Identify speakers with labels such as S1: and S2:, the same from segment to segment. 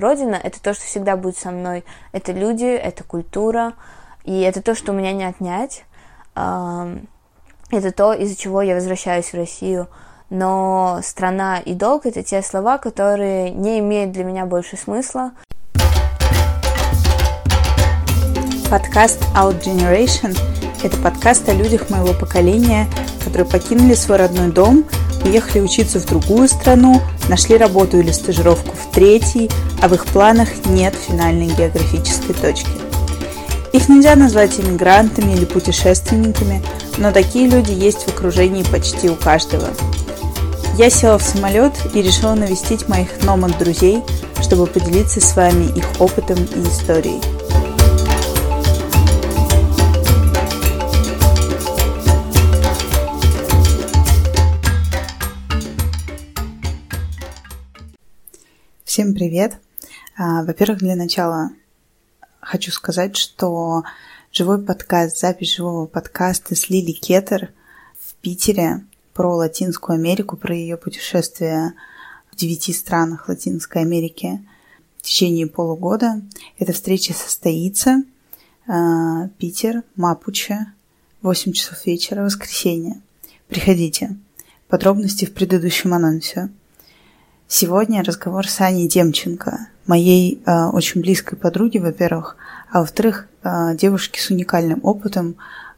S1: Родина — это то, что всегда будет со мной. Это люди, это культура, и это то, что у меня не отнять. Это то, из-за чего я возвращаюсь в Россию. Но страна и долг — это те слова, которые не имеют для меня больше смысла.
S2: Подкаст Out Generation – это подкаст о людях моего поколения, которые покинули свой родной дом, уехали учиться в другую страну, нашли работу или стажировку в третьей, а в их планах нет финальной географической точки. Их нельзя назвать иммигрантами или путешественниками, но такие люди есть в окружении почти у каждого. Я села в самолет и решила навестить моих номад друзей, чтобы поделиться с вами их опытом и историей. Всем привет! А, во-первых, для начала хочу сказать, что живой подкаст, запись живого подкаста с Лили Кетер в Питере про Латинскую Америку, про ее путешествие в девяти странах Латинской Америки в течение полугода. Эта встреча состоится. А, Питер, Мапуче, 8 часов вечера, воскресенье. Приходите. Подробности в предыдущем анонсе. Сегодня разговор с Аней Демченко, моей э, очень близкой подруги, во-первых, а во-вторых, э, девушки с уникальным опытом,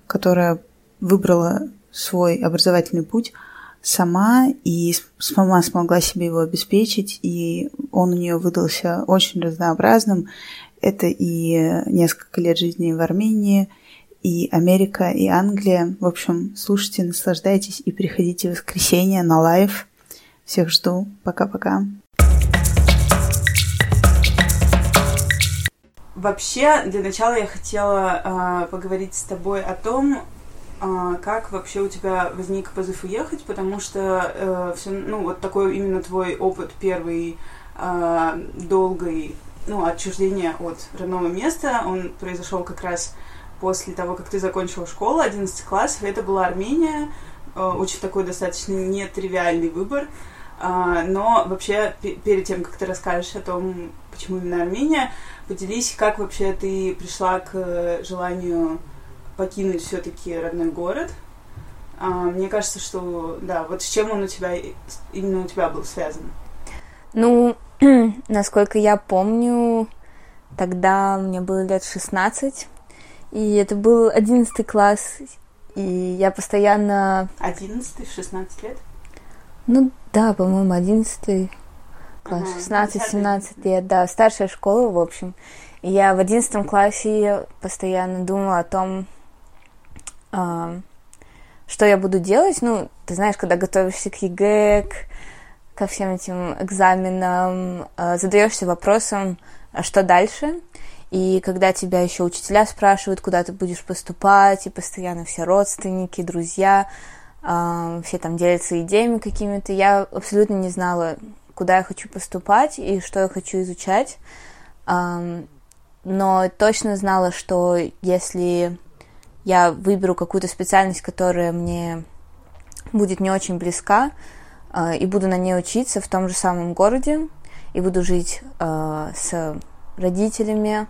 S2: которая выбрала свой образовательный путь сама и сама смогла себе его обеспечить, и он у нее выдался очень разнообразным. Это и несколько лет жизни в Армении, и Америка, и Англия. В общем, слушайте, наслаждайтесь и приходите в воскресенье на live – всех жду. Пока-пока. Вообще, для начала я хотела э, поговорить с тобой о том, э, как вообще у тебя возник позыв уехать, потому что э, все, ну, вот такой именно твой опыт первый э, долгой, ну, отчуждения от родного места, он произошел как раз после того, как ты закончила школу, 11 классов, это была Армения, э, очень такой достаточно нетривиальный выбор. А, но вообще, перед тем, как ты расскажешь о том, почему именно Армения, поделись, как вообще ты пришла к желанию покинуть все-таки родной город. А, мне кажется, что, да, вот с чем он у тебя, именно у тебя был связан?
S1: Ну, насколько я помню, тогда мне было лет 16, и это был 11 класс, и я постоянно...
S2: 11-16 лет?
S1: Ну да, по-моему, 11 класс, 16-17 лет, да, старшая школа, в общем. И я в 11 классе постоянно думала о том, э, что я буду делать. Ну, ты знаешь, когда готовишься к ЕГЭ, к, ко всем этим экзаменам, э, задаешься вопросом, а что дальше? И когда тебя еще учителя спрашивают, куда ты будешь поступать, и постоянно все родственники, друзья все там делятся идеями какими-то. Я абсолютно не знала, куда я хочу поступать и что я хочу изучать. Но точно знала, что если я выберу какую-то специальность, которая мне будет не очень близка, а, и буду на ней учиться в том же самом городе, и буду жить а, с родителями,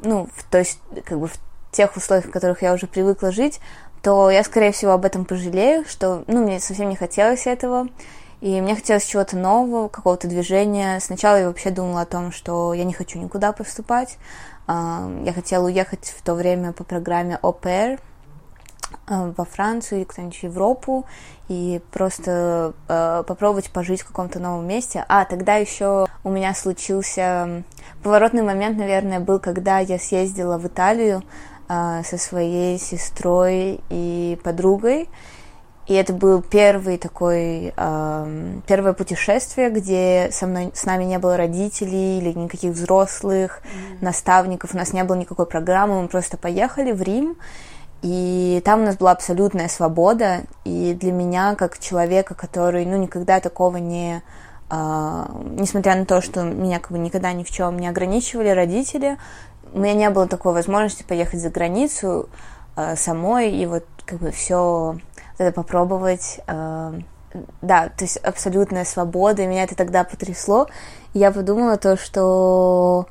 S1: ну, то есть как бы в тех условиях, в которых я уже привыкла жить, то я, скорее всего, об этом пожалею, что, ну, мне совсем не хотелось этого, и мне хотелось чего-то нового, какого-то движения. Сначала я вообще думала о том, что я не хочу никуда поступать. А, я хотела уехать в то время по программе ОПР а, во Францию или куда-нибудь в Европу и просто э, попробовать пожить в каком-то новом месте. А, тогда еще у меня случился поворотный момент, наверное, был, когда я съездила в Италию а, со своей сестрой и подругой. И это был первый такой, э, первое путешествие, где со мной, с нами не было родителей или никаких взрослых, mm-hmm. наставников, у нас не было никакой программы, мы просто поехали в Рим, и там у нас была абсолютная свобода, и для меня, как человека, который, ну, никогда такого не... Э, несмотря на то, что меня как бы никогда ни в чем не ограничивали родители, у меня не было такой возможности поехать за границу э, самой и вот как бы все это попробовать. Э, да, то есть абсолютная свобода, и меня это тогда потрясло. я подумала то, что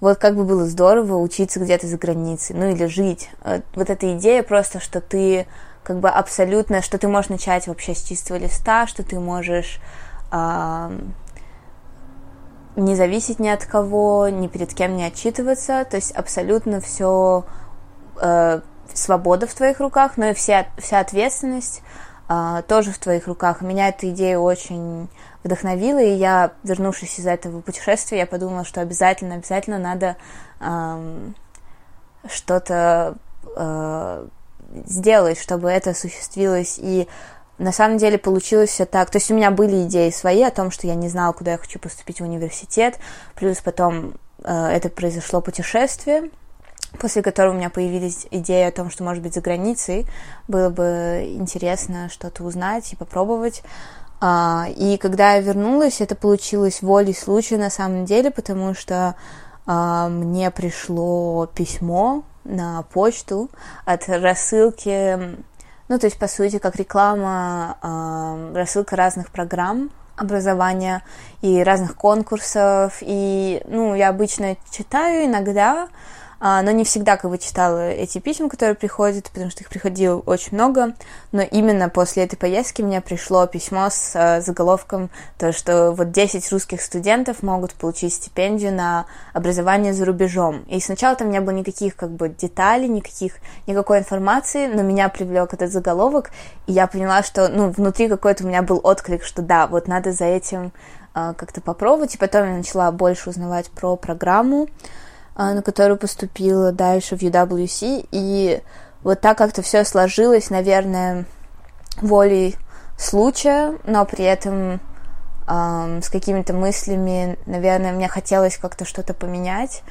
S1: вот как бы было здорово учиться где-то за границей, ну или жить. Э, вот эта идея просто, что ты как бы абсолютно, что ты можешь начать вообще с чистого листа, что ты можешь э, не зависеть ни от кого, ни перед кем не отчитываться, то есть абсолютно все э, свобода в твоих руках, но и вся, вся ответственность э, тоже в твоих руках. Меня эта идея очень вдохновила, и я, вернувшись из этого путешествия, я подумала, что обязательно, обязательно надо э, что-то э, сделать, чтобы это осуществилось. И на самом деле получилось все так. То есть у меня были идеи свои о том, что я не знала, куда я хочу поступить в университет. Плюс потом э, это произошло путешествие, после которого у меня появились идеи о том, что, может быть, за границей было бы интересно что-то узнать и попробовать. А, и когда я вернулась, это получилось волей случая на самом деле, потому что а, мне пришло письмо на почту от рассылки ну, то есть, по сути, как реклама, э, рассылка разных программ образования и разных конкурсов. И, ну, я обычно читаю иногда, но не всегда как бы читала эти письма, которые приходят, потому что их приходило очень много, но именно после этой поездки мне пришло письмо с а, заголовком то, что вот 10 русских студентов могут получить стипендию на образование за рубежом. И сначала там не было никаких как бы деталей, никаких, никакой информации, но меня привлек этот заголовок, и я поняла, что, ну, внутри какой-то у меня был отклик, что да, вот надо за этим а, как-то попробовать, и потом я начала больше узнавать про программу, а, на которую поступила дальше в UWC. И вот так как-то все сложилось, наверное, волей случая, но при этом э, с какими-то мыслями, наверное, мне хотелось как-то что-то поменять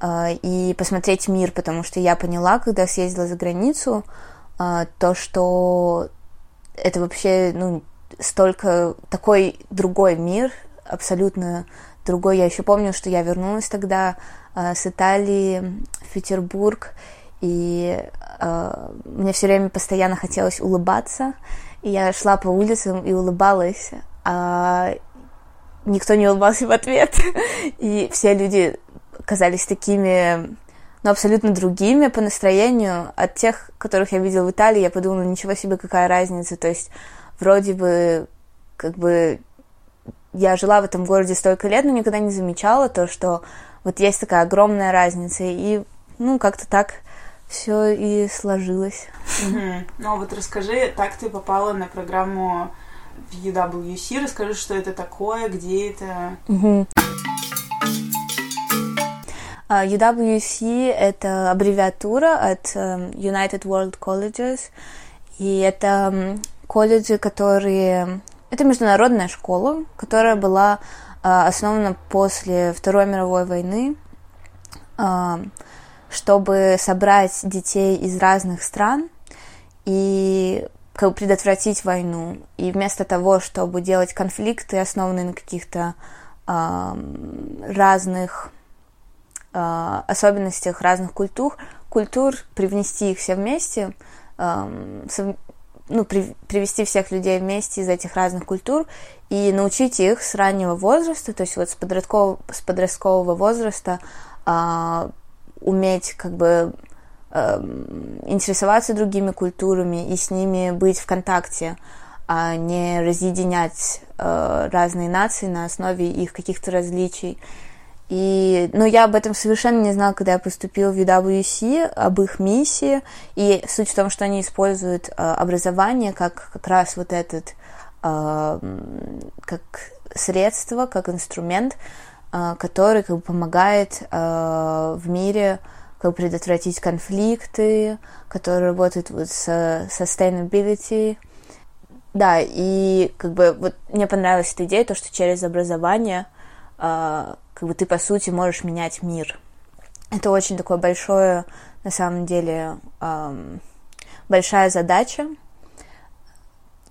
S1: э, и посмотреть мир, потому что я поняла, когда съездила за границу, э, то, что это вообще, ну, столько такой другой мир, абсолютно другой. Я еще помню, что я вернулась тогда с Италии в Петербург, и э, мне все время постоянно хотелось улыбаться, и я шла по улицам и улыбалась, а никто не улыбался в ответ, и все люди казались такими, ну, абсолютно другими по настроению. От тех, которых я видела в Италии. Я подумала, ничего себе, какая разница, то есть вроде бы как бы я жила в этом городе столько лет, но никогда не замечала то, что вот есть такая огромная разница. И, ну, как-то так все и сложилось.
S2: Mm-hmm. Ну, а вот расскажи, так ты попала на программу в UWC, расскажи, что это такое, где это.
S1: Uh, UWC — это аббревиатура от um, United World Colleges, и это колледжи, которые это международная школа, которая была основана после Второй мировой войны, э, чтобы собрать детей из разных стран и как бы предотвратить войну. И вместо того, чтобы делать конфликты, основанные на каких-то э, разных особенностях разных культур, культур, привнести их все вместе, ну, при, привести всех людей вместе из этих разных культур и научить их с раннего возраста, то есть вот с подросткового, с подросткового возраста э, уметь как бы э, интересоваться другими культурами и с ними быть в контакте, а не разъединять э, разные нации на основе их каких-то различий. И, но я об этом совершенно не знала, когда я поступила в UWC, об их миссии. И суть в том, что они используют э, образование как как раз вот этот, э, как средство, как инструмент, э, который как бы помогает э, в мире как бы предотвратить конфликты, который работает вот с sustainability. Да, и как бы вот мне понравилась эта идея, то, что через образование э, как бы ты, по сути, можешь менять мир. Это очень такое большое, на самом деле, эм, большая задача.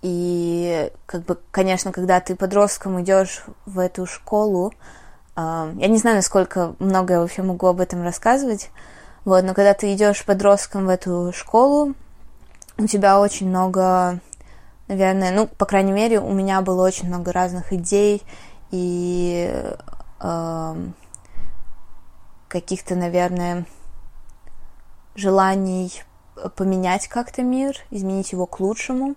S1: И, как бы, конечно, когда ты подростком идешь в эту школу, э, я не знаю, насколько много я вообще могу об этом рассказывать, вот, но когда ты идешь подростком в эту школу, у тебя очень много, наверное, ну, по крайней мере, у меня было очень много разных идей и каких-то, наверное, желаний поменять как-то мир, изменить его к лучшему.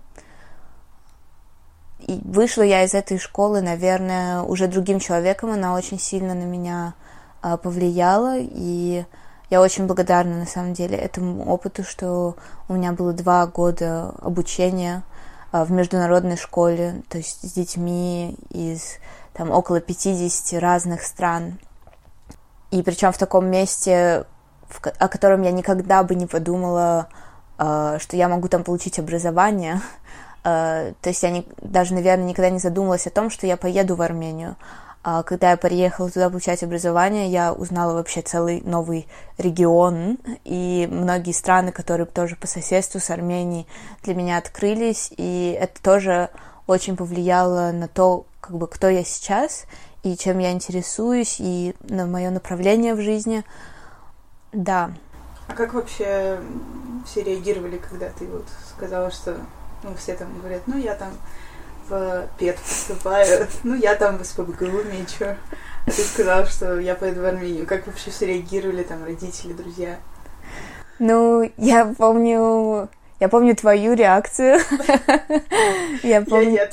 S1: И вышла я из этой школы, наверное, уже другим человеком. Она очень сильно на меня э, повлияла. И я очень благодарна, на самом деле, этому опыту, что у меня было два года обучения э, в международной школе, то есть с детьми из там около 50 разных стран. И причем в таком месте, в, о котором я никогда бы не подумала, э, что я могу там получить образование. Э, то есть я не, даже, наверное, никогда не задумывалась о том, что я поеду в Армению. А когда я приехала туда получать образование, я узнала вообще целый новый регион, и многие страны, которые тоже по соседству с Арменией для меня открылись, и это тоже очень повлияло на то, как бы, кто я сейчас, и чем я интересуюсь, и на мое направление в жизни. Да.
S2: А как вообще все реагировали, когда ты вот сказала, что ну, все там говорят, ну, я там в ПЕТ поступаю, ну, я там в СПБГУ мечу. А ты сказала, что я поеду в Армению. Как вообще все реагировали там родители, друзья?
S1: Ну, я помню, я помню твою реакцию.
S2: Я помню...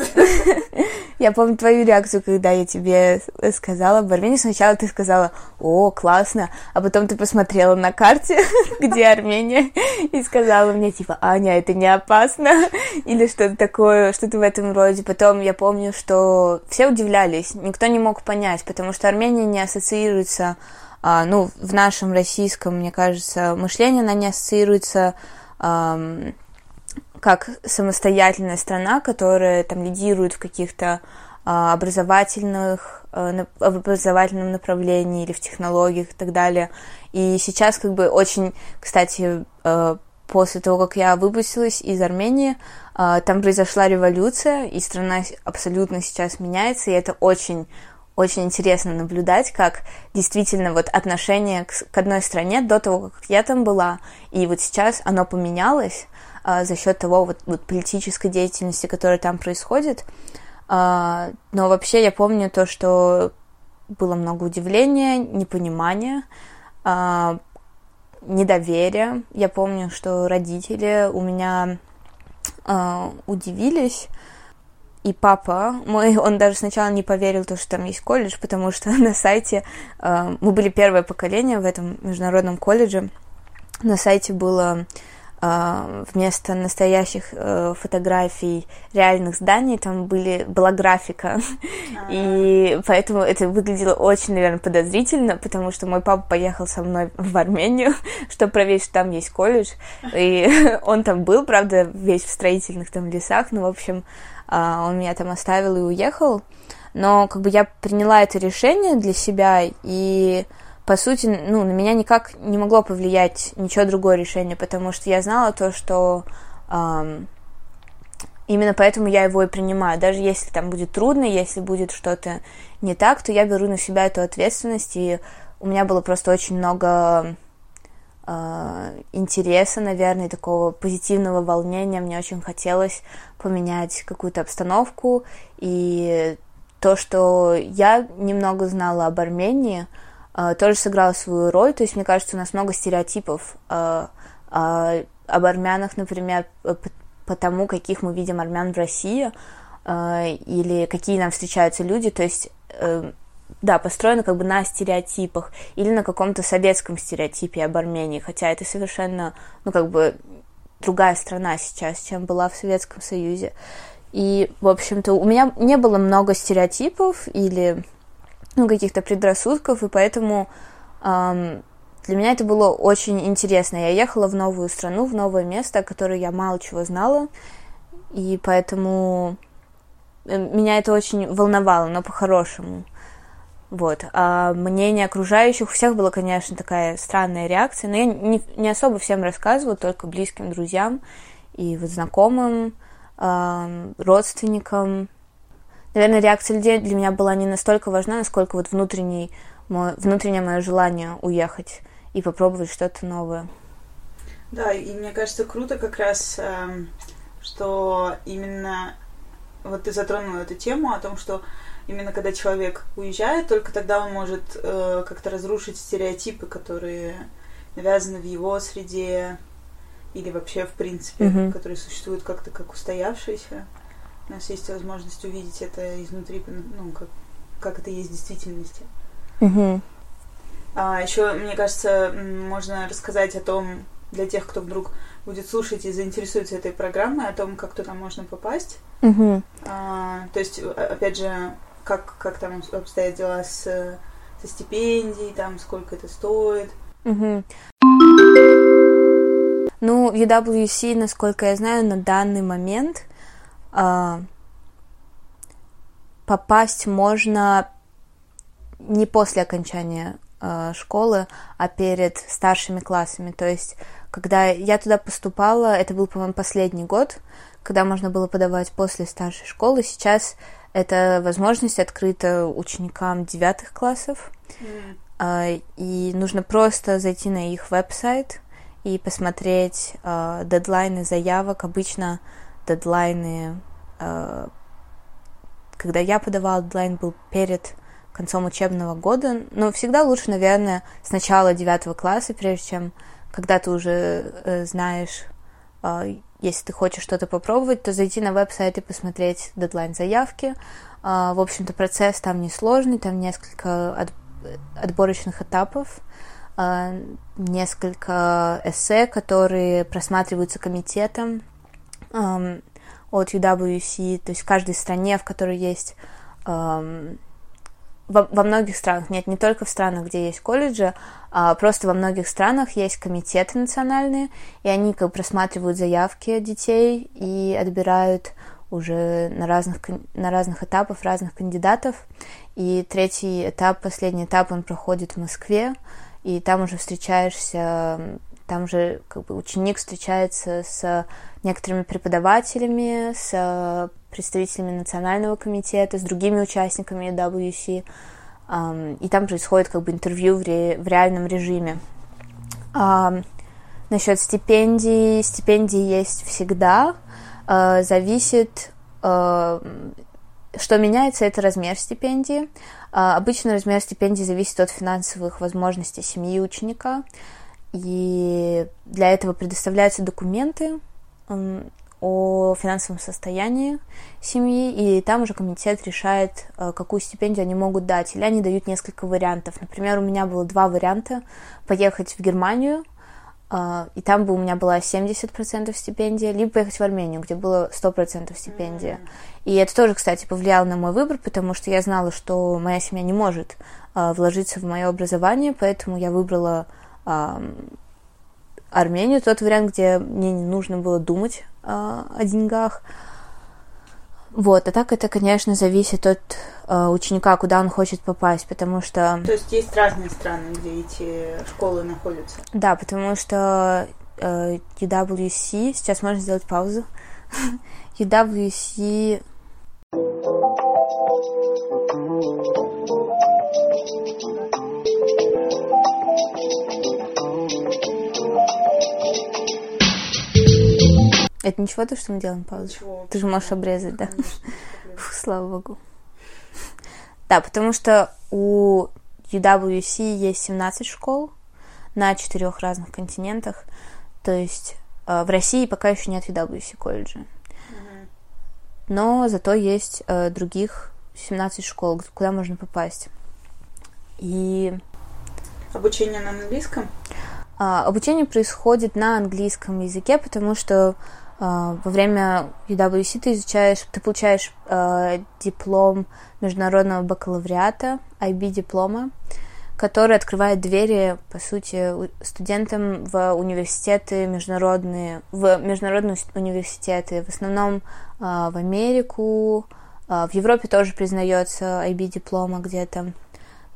S1: Я помню твою реакцию, когда я тебе сказала об Армении. Сначала ты сказала, о, классно, а потом ты посмотрела на карте, где Армения, и сказала мне, типа, Аня, это не опасно, или что-то такое, что-то в этом роде. Потом я помню, что все удивлялись, никто не мог понять, потому что Армения не ассоциируется, а, ну, в нашем российском, мне кажется, мышлении она не ассоциируется как самостоятельная страна, которая там лидирует в каких-то а, образовательных, а, в образовательном направлении или в технологиях и так далее. И сейчас как бы очень, кстати, а, после того, как я выпустилась из Армении, там произошла революция, и страна абсолютно сейчас меняется, и это очень очень интересно наблюдать, как действительно вот отношение к, к одной стране до того, как я там была, и вот сейчас оно поменялось а, за счет того вот, вот политической деятельности, которая там происходит. А, но вообще я помню то, что было много удивления, непонимания, а, недоверия. Я помню, что родители у меня а, удивились, и папа мой, он даже сначала не поверил, то, что там есть колледж, потому что на сайте э, мы были первое поколение в этом международном колледже. На сайте было э, вместо настоящих э, фотографий реальных зданий там были была графика, А-а-а. и поэтому это выглядело очень, наверное, подозрительно, потому что мой папа поехал со мной в Армению, чтобы проверить, что там есть колледж, и он там был, правда, весь в строительных там лесах, ну, в общем, а, он меня там оставил и уехал, но как бы я приняла это решение для себя, и по сути, ну, на меня никак не могло повлиять ничего другое решение, потому что я знала то, что эм, именно поэтому я его и принимаю. Даже если там будет трудно, если будет что-то не так, то я беру на себя эту ответственность, и у меня было просто очень много интереса, наверное, такого позитивного волнения. Мне очень хотелось поменять какую-то обстановку. И то, что я немного знала об Армении, э, тоже сыграло свою роль. То есть, мне кажется, у нас много стереотипов э, э, об армянах, например, по тому, каких мы видим армян в России, или какие нам встречаются люди. То есть да, построена как бы на стереотипах или на каком-то советском стереотипе об Армении, хотя это совершенно, ну, как бы другая страна сейчас, чем была в Советском Союзе. И, в общем-то, у меня не было много стереотипов или ну, каких-то предрассудков, и поэтому эм, для меня это было очень интересно. Я ехала в новую страну, в новое место, о котором я мало чего знала, и поэтому э, меня это очень волновало, но по-хорошему. Вот. А мнение окружающих у всех была, конечно, такая странная реакция, но я не, не особо всем рассказывала, только близким друзьям и вот знакомым, э, родственникам. Наверное, реакция людей для меня была не настолько важна, насколько вот внутренний, мой, внутреннее мое желание уехать и попробовать что-то новое.
S2: Да, и мне кажется, круто как раз, э, что именно вот ты затронула эту тему о том, что
S3: именно когда человек уезжает, только тогда он может э, как-то разрушить стереотипы, которые навязаны в его среде или вообще в принципе, mm-hmm. которые существуют как-то как устоявшиеся. У нас есть возможность увидеть это изнутри, ну, как, как это есть в действительности.
S1: Mm-hmm.
S3: А еще, мне кажется, можно рассказать о том, для тех, кто вдруг будет слушать и заинтересуется этой программой, о том, как туда можно попасть.
S1: Mm-hmm.
S3: А, то есть, опять же, как, как там обстоят дела с, со стипендией, там, сколько это стоит.
S1: Mm-hmm. Ну, UWC, насколько я знаю, на данный момент э, попасть можно не после окончания э, школы, а перед старшими классами. То есть, когда я туда поступала, это был, по-моему, последний год, когда можно было подавать после старшей школы. Сейчас эта возможность открыта ученикам девятых классов.
S3: Mm.
S1: И нужно просто зайти на их веб-сайт и посмотреть э, дедлайны заявок. Обычно дедлайны, э, когда я подавала, дедлайн был перед концом учебного года. Но всегда лучше, наверное, с начала девятого класса, прежде чем, когда ты уже э, знаешь, если ты хочешь что-то попробовать, то зайти на веб-сайт и посмотреть дедлайн заявки. Э, в общем-то, процесс там несложный, там несколько от, отборочных этапов. А, несколько эссе, которые просматриваются комитетом от UWC, то есть в каждой стране, в которой есть во, во многих странах, нет, не только в странах, где есть колледжи, а просто во многих странах есть комитеты национальные, и они как бы просматривают заявки детей и отбирают уже на разных, на разных этапах разных кандидатов. И третий этап, последний этап, он проходит в Москве, и там уже встречаешься, там уже как бы ученик встречается с некоторыми преподавателями, с представителями национального комитета, с другими участниками WC, и там происходит как бы интервью в, ре, в реальном режиме. Насчет стипендий, стипендии есть всегда, а, зависит что меняется, это размер стипендии. А, обычно размер стипендии зависит от финансовых возможностей семьи ученика. И для этого предоставляются документы о финансовом состоянии семьи, и там уже комитет решает, а, какую стипендию они могут дать. Или они дают несколько вариантов. Например, у меня было два варианта. Поехать в Германию – Uh, и там бы у меня была 70% стипендия, либо поехать в Армению, где было 100% стипендия. И это тоже, кстати, повлияло на мой выбор, потому что я знала, что моя семья не может uh, вложиться в мое образование, поэтому я выбрала Армению, тот вариант, где мне не нужно было думать о деньгах. Вот, а так это, конечно, зависит от э, ученика, куда он хочет попасть, потому что...
S3: То есть есть разные страны, где эти школы находятся?
S1: Да, потому что э, UWC... Сейчас можно сделать паузу. UWC... Это ничего, то, что мы делаем паузу?
S3: Ничего.
S1: Ты же можешь обрезать, да? Фу, слава богу. Да, потому что у UWC есть 17 школ на четырех разных континентах. То есть э, в России пока еще нет UWC колледжа. Но зато есть э, других 17 школ, куда можно попасть. И...
S3: Обучение на английском?
S1: А, обучение происходит на английском языке, потому что во время UWC ты изучаешь, ты получаешь э, диплом международного бакалавриата, IB-диплома, который открывает двери, по сути, студентам в университеты международные, в международные университеты, в основном э, в Америку, э, в Европе тоже признается IB-диплома где-то.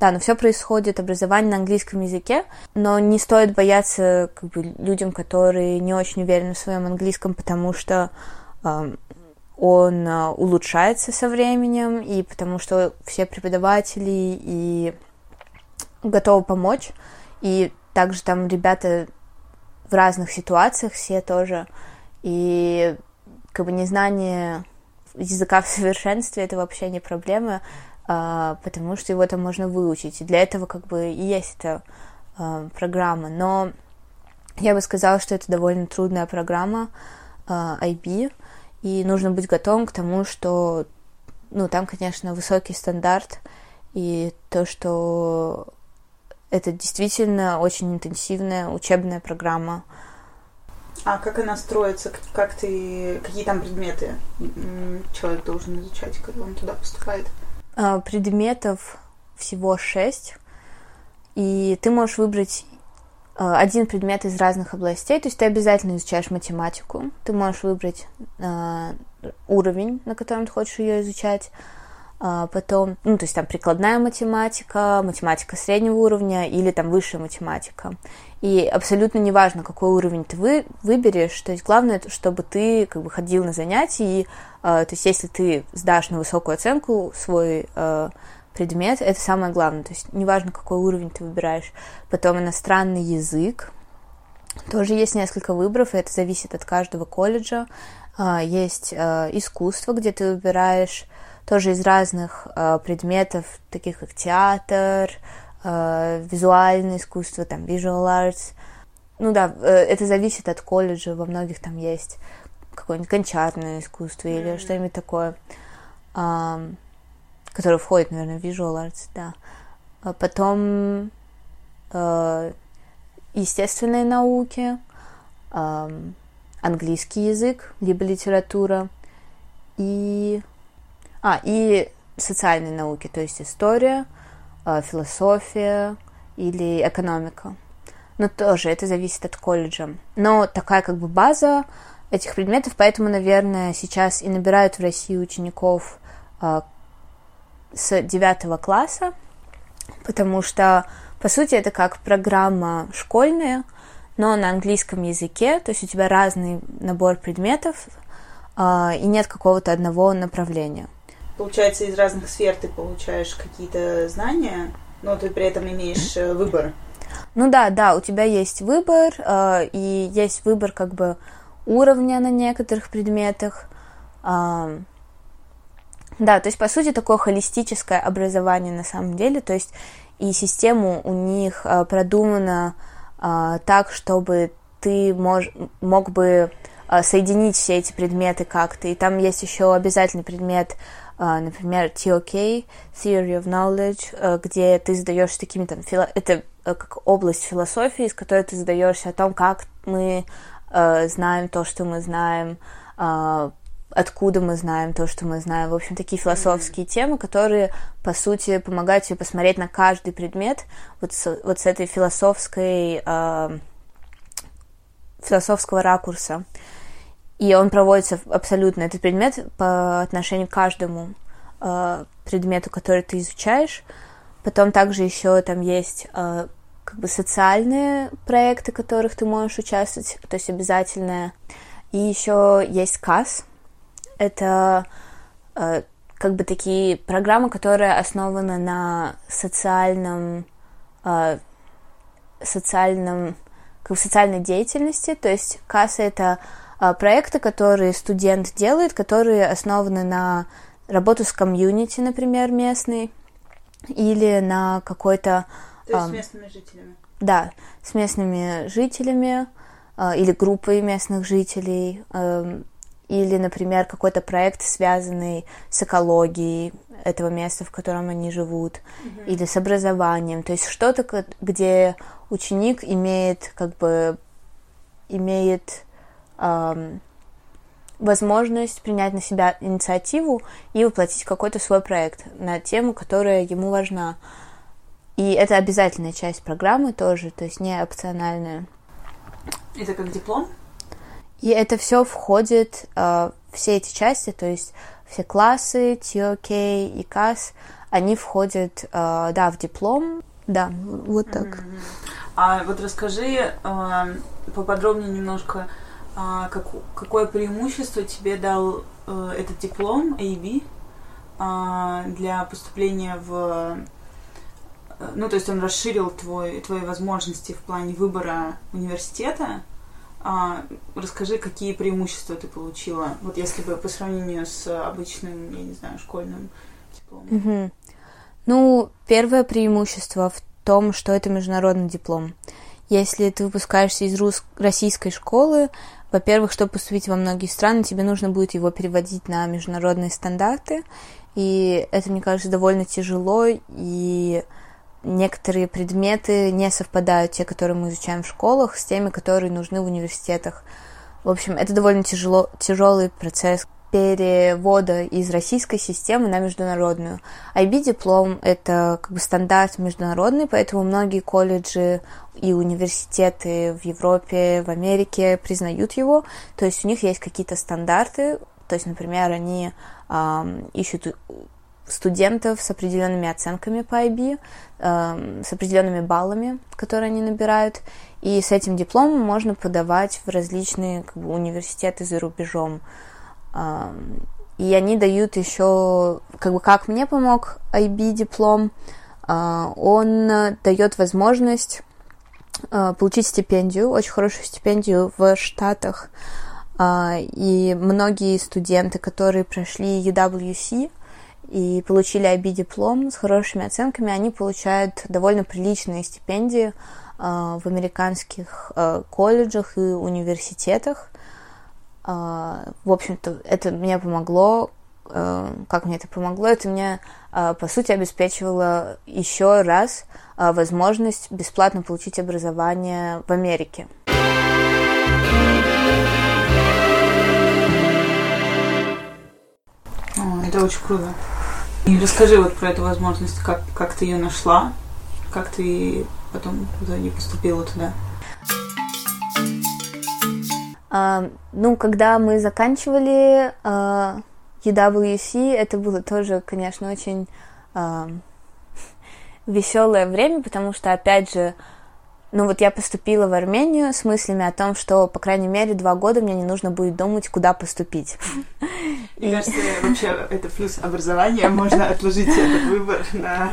S1: Да, но все происходит, образование на английском языке, но не стоит бояться как бы, людям, которые не очень уверены в своем английском, потому что э, он э, улучшается со временем, и потому что все преподаватели и готовы помочь, и также там ребята в разных ситуациях все тоже, и как бы незнание языка в совершенстве это вообще не проблема. А, потому что его там можно выучить. И для этого как бы и есть эта а, программа. Но я бы сказала, что это довольно трудная программа IB, и нужно быть готовым к тому, что, ну, там, конечно, высокий стандарт, и то, что это действительно очень интенсивная учебная программа.
S3: А как она строится? Как ты, какие там предметы человек должен изучать, когда он туда поступает?
S1: А, предметов всего шесть, и ты можешь выбрать а, один предмет из разных областей, то есть ты обязательно изучаешь математику, ты можешь выбрать э, уровень, на котором ты хочешь ее изучать, потом, ну, то есть там прикладная математика, математика среднего уровня или там высшая математика. И абсолютно неважно, какой уровень ты вы, выберешь, то есть главное, чтобы ты как бы ходил на занятия, и, э, то есть если ты сдашь на высокую оценку свой э, предмет, это самое главное, то есть неважно, какой уровень ты выбираешь. Потом иностранный язык, тоже есть несколько выборов, и это зависит от каждого колледжа. Э, есть искусство, где ты выбираешь тоже из разных предметов, таких как театр, визуальное искусство, там, visual arts. Ну да, э, это зависит от колледжа, во многих там есть какое-нибудь кончарное искусство mm-hmm. или что-нибудь такое, э, которое входит, наверное, в visual arts, да. А потом э, естественные науки, э, английский язык, либо литература и а, и социальные науки, то есть история, э, философия или экономика. Но тоже это зависит от колледжа. Но такая как бы база этих предметов, поэтому, наверное, сейчас и набирают в России учеников э, с девятого класса, потому что, по сути, это как программа школьная, но на английском языке, то есть у тебя разный набор предметов, э, и нет какого-то одного направления
S3: получается, из разных сфер ты получаешь какие-то знания, но ты при этом имеешь э, выбор.
S1: Ну да, да, у тебя есть выбор, э, и есть выбор как бы уровня на некоторых предметах. Да, то есть, по сути, такое холистическое образование на самом деле, то есть и система у них э, продумана э, так, чтобы ты мож, мог бы э, соединить все эти предметы как-то. И там есть еще обязательный предмет а, например, TOK, Theory of Knowledge, где ты задаешь такими там, фило... это э, как область философии, из которой ты задаешься о том, как мы э, знаем то, что мы знаем, э, откуда мы знаем то, что мы знаем. В общем, такие философские mm-hmm. темы, которые, по сути, помогают тебе посмотреть на каждый предмет вот с, вот с этой философской, э, философского ракурса. И он проводится абсолютно, этот предмет по отношению к каждому э, предмету, который ты изучаешь. Потом также еще там есть э, как бы социальные проекты, в которых ты можешь участвовать, то есть обязательное. И еще есть КАС. Это э, как бы такие программы, которые основаны на социальном, э, социальном, как бы социальной деятельности. То есть КАС это а, проекты, которые студент делает, которые основаны на работу с комьюнити, например, местный, или на какой-то...
S3: То есть с местными жителями?
S1: Да, с местными жителями а, или группой местных жителей, или, например, какой-то проект, связанный с экологией этого места, в котором они живут, mm-hmm. или с образованием. То есть что-то, где ученик имеет как бы имеет возможность принять на себя инициативу и воплотить какой-то свой проект на тему, которая ему важна. И это обязательная часть программы тоже, то есть не опциональная.
S3: Это как диплом?
S1: И это все входит, э, все эти части, то есть все классы, TOK и КАС, они входят, э, да, в диплом, да, вот так. Mm-hmm.
S3: А вот расскажи э, поподробнее немножко, как, какое преимущество тебе дал э, этот диплом AB для поступления в... Ну, то есть он расширил твой, твои возможности в плане выбора университета. А, расскажи, какие преимущества ты получила, вот если бы по сравнению с обычным, я не знаю, школьным дипломом.
S1: Угу. Ну, первое преимущество в том, что это международный диплом. Если ты выпускаешься из рус... российской школы, во-первых, чтобы поступить во многие страны, тебе нужно будет его переводить на международные стандарты, и это, мне кажется, довольно тяжело, и некоторые предметы не совпадают, те, которые мы изучаем в школах, с теми, которые нужны в университетах. В общем, это довольно тяжело, тяжелый процесс перевода из российской системы на международную. IB-диплом — это как бы стандарт международный, поэтому многие колледжи и университеты в Европе, в Америке признают его. То есть у них есть какие-то стандарты, то есть, например, они э, ищут студентов с определенными оценками по IB, э, с определенными баллами, которые они набирают, и с этим дипломом можно подавать в различные как бы, университеты за рубежом. И они дают еще, как бы как мне помог IB диплом, а, он дает возможность а, получить стипендию, очень хорошую стипендию в Штатах. А, и многие студенты, которые прошли UWC и получили IB диплом с хорошими оценками, они получают довольно приличные стипендии в американских колледжах и университетах. А, в общем-то, это мне помогло. Как мне это помогло? Это мне, а, по сути, обеспечивало еще раз а, возможность бесплатно получить образование в Америке.
S3: Это очень круто. И расскажи вот про эту возможность, как, как ты ее нашла, как ты потом в итоге поступила туда.
S1: Ну, когда мы заканчивали uh, UWC, это было тоже, конечно, очень uh, веселое время, потому что, опять же, ну вот я поступила в Армению с мыслями о том, что, по крайней мере, два года мне не нужно будет думать, куда поступить.
S3: Мне кажется, вообще это плюс образования, можно отложить этот выбор на...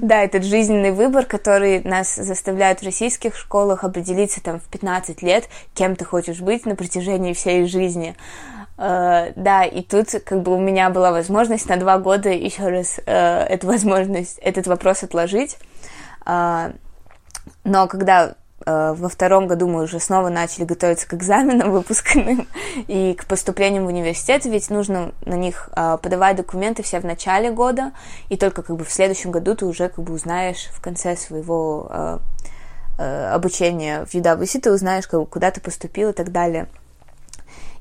S1: Да, этот жизненный выбор, который нас заставляет в российских школах определиться там в 15 лет, кем ты хочешь быть на протяжении всей жизни. Uh, да, и тут как бы у меня была возможность на два года еще раз uh, эту возможность, этот вопрос отложить. Uh, но когда э, во втором году мы уже снова начали готовиться к экзаменам выпускным и к поступлению в университет, ведь нужно на них э, подавать документы все в начале года, и только как бы в следующем году ты уже как бы узнаешь в конце своего э, обучения в UWC, ты узнаешь, как, куда ты поступил и так далее.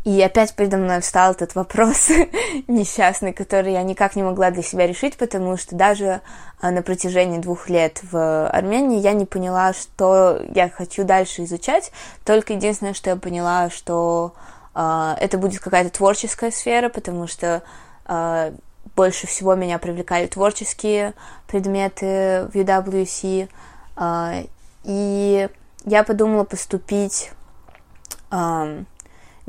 S1: И опять передо мной встал этот вопрос несчастный, который я никак не могла для себя решить, потому что даже а, на протяжении двух лет в Армении я не поняла, что я хочу дальше изучать. Только единственное, что я поняла, что э, это будет какая-то творческая сфера, потому что э, больше всего меня привлекали творческие предметы в UWC. Э, и я подумала поступить э,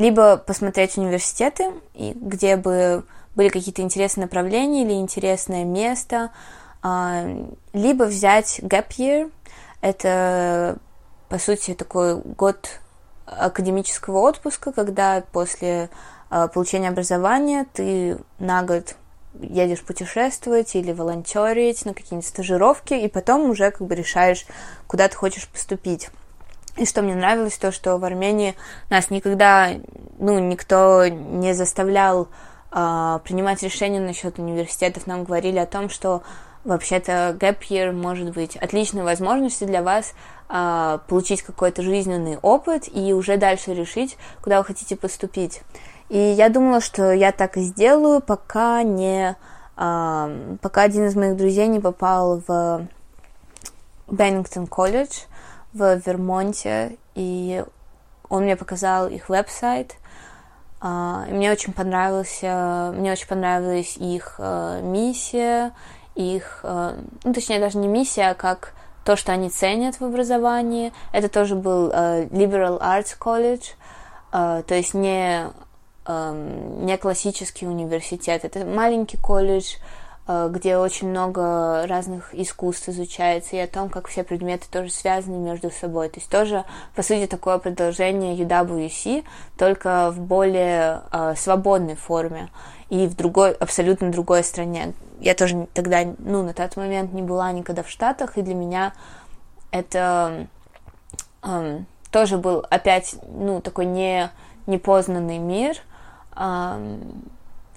S1: либо посмотреть университеты, где бы были какие-то интересные направления или интересное место, а, либо взять gap year, это, по сути, такой год академического отпуска, когда после а, получения образования ты на год едешь путешествовать или волонтерить на какие-нибудь стажировки, и потом уже как бы решаешь, куда ты хочешь поступить. И что мне нравилось, то, что в Армении нас никогда, ну, никто не заставлял э, принимать решения насчет университетов. Нам говорили о том, что вообще-то gap year может быть отличной возможностью для вас э, получить какой-то жизненный опыт и уже дальше решить, куда вы хотите поступить. И я думала, что я так и сделаю, пока не, э, пока один из моих друзей не попал в Беннингтон колледж в Вермонте, и он мне показал их веб-сайт. Uh, мне очень понравился, мне очень понравилась их uh, миссия, их, uh, ну точнее даже не миссия, а как то, что они ценят в образовании. Это тоже был Liberal Arts College, то есть не, um, не классический университет. Это маленький колледж, э, где очень много разных искусств изучается, и о том, как все предметы тоже связаны между собой. То есть тоже, по сути, такое продолжение UWC, только в более э, свободной форме и в другой, абсолютно другой стране. Я тоже тогда, ну, на тот момент не была никогда в Штатах, и для меня это э, тоже был опять, ну, такой не, непознанный мир, э,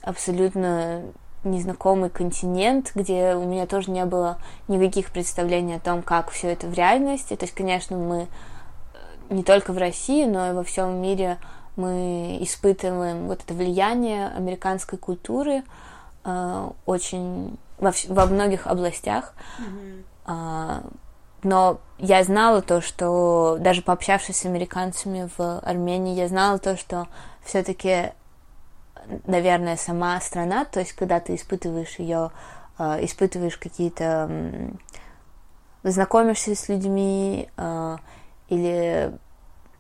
S1: абсолютно незнакомый континент, где у меня тоже не было никаких представлений о том, как все это в реальности. То есть, конечно, мы э, не только в России, но и во всем мире мы испытываем вот это влияние американской культуры э, очень во, во многих областях. Mm-hmm. Э, но я знала то, что даже пообщавшись с американцами в Армении, я знала то, что все-таки наверное, сама страна, то есть когда ты испытываешь ее, э, испытываешь какие-то, знакомишься с людьми э, или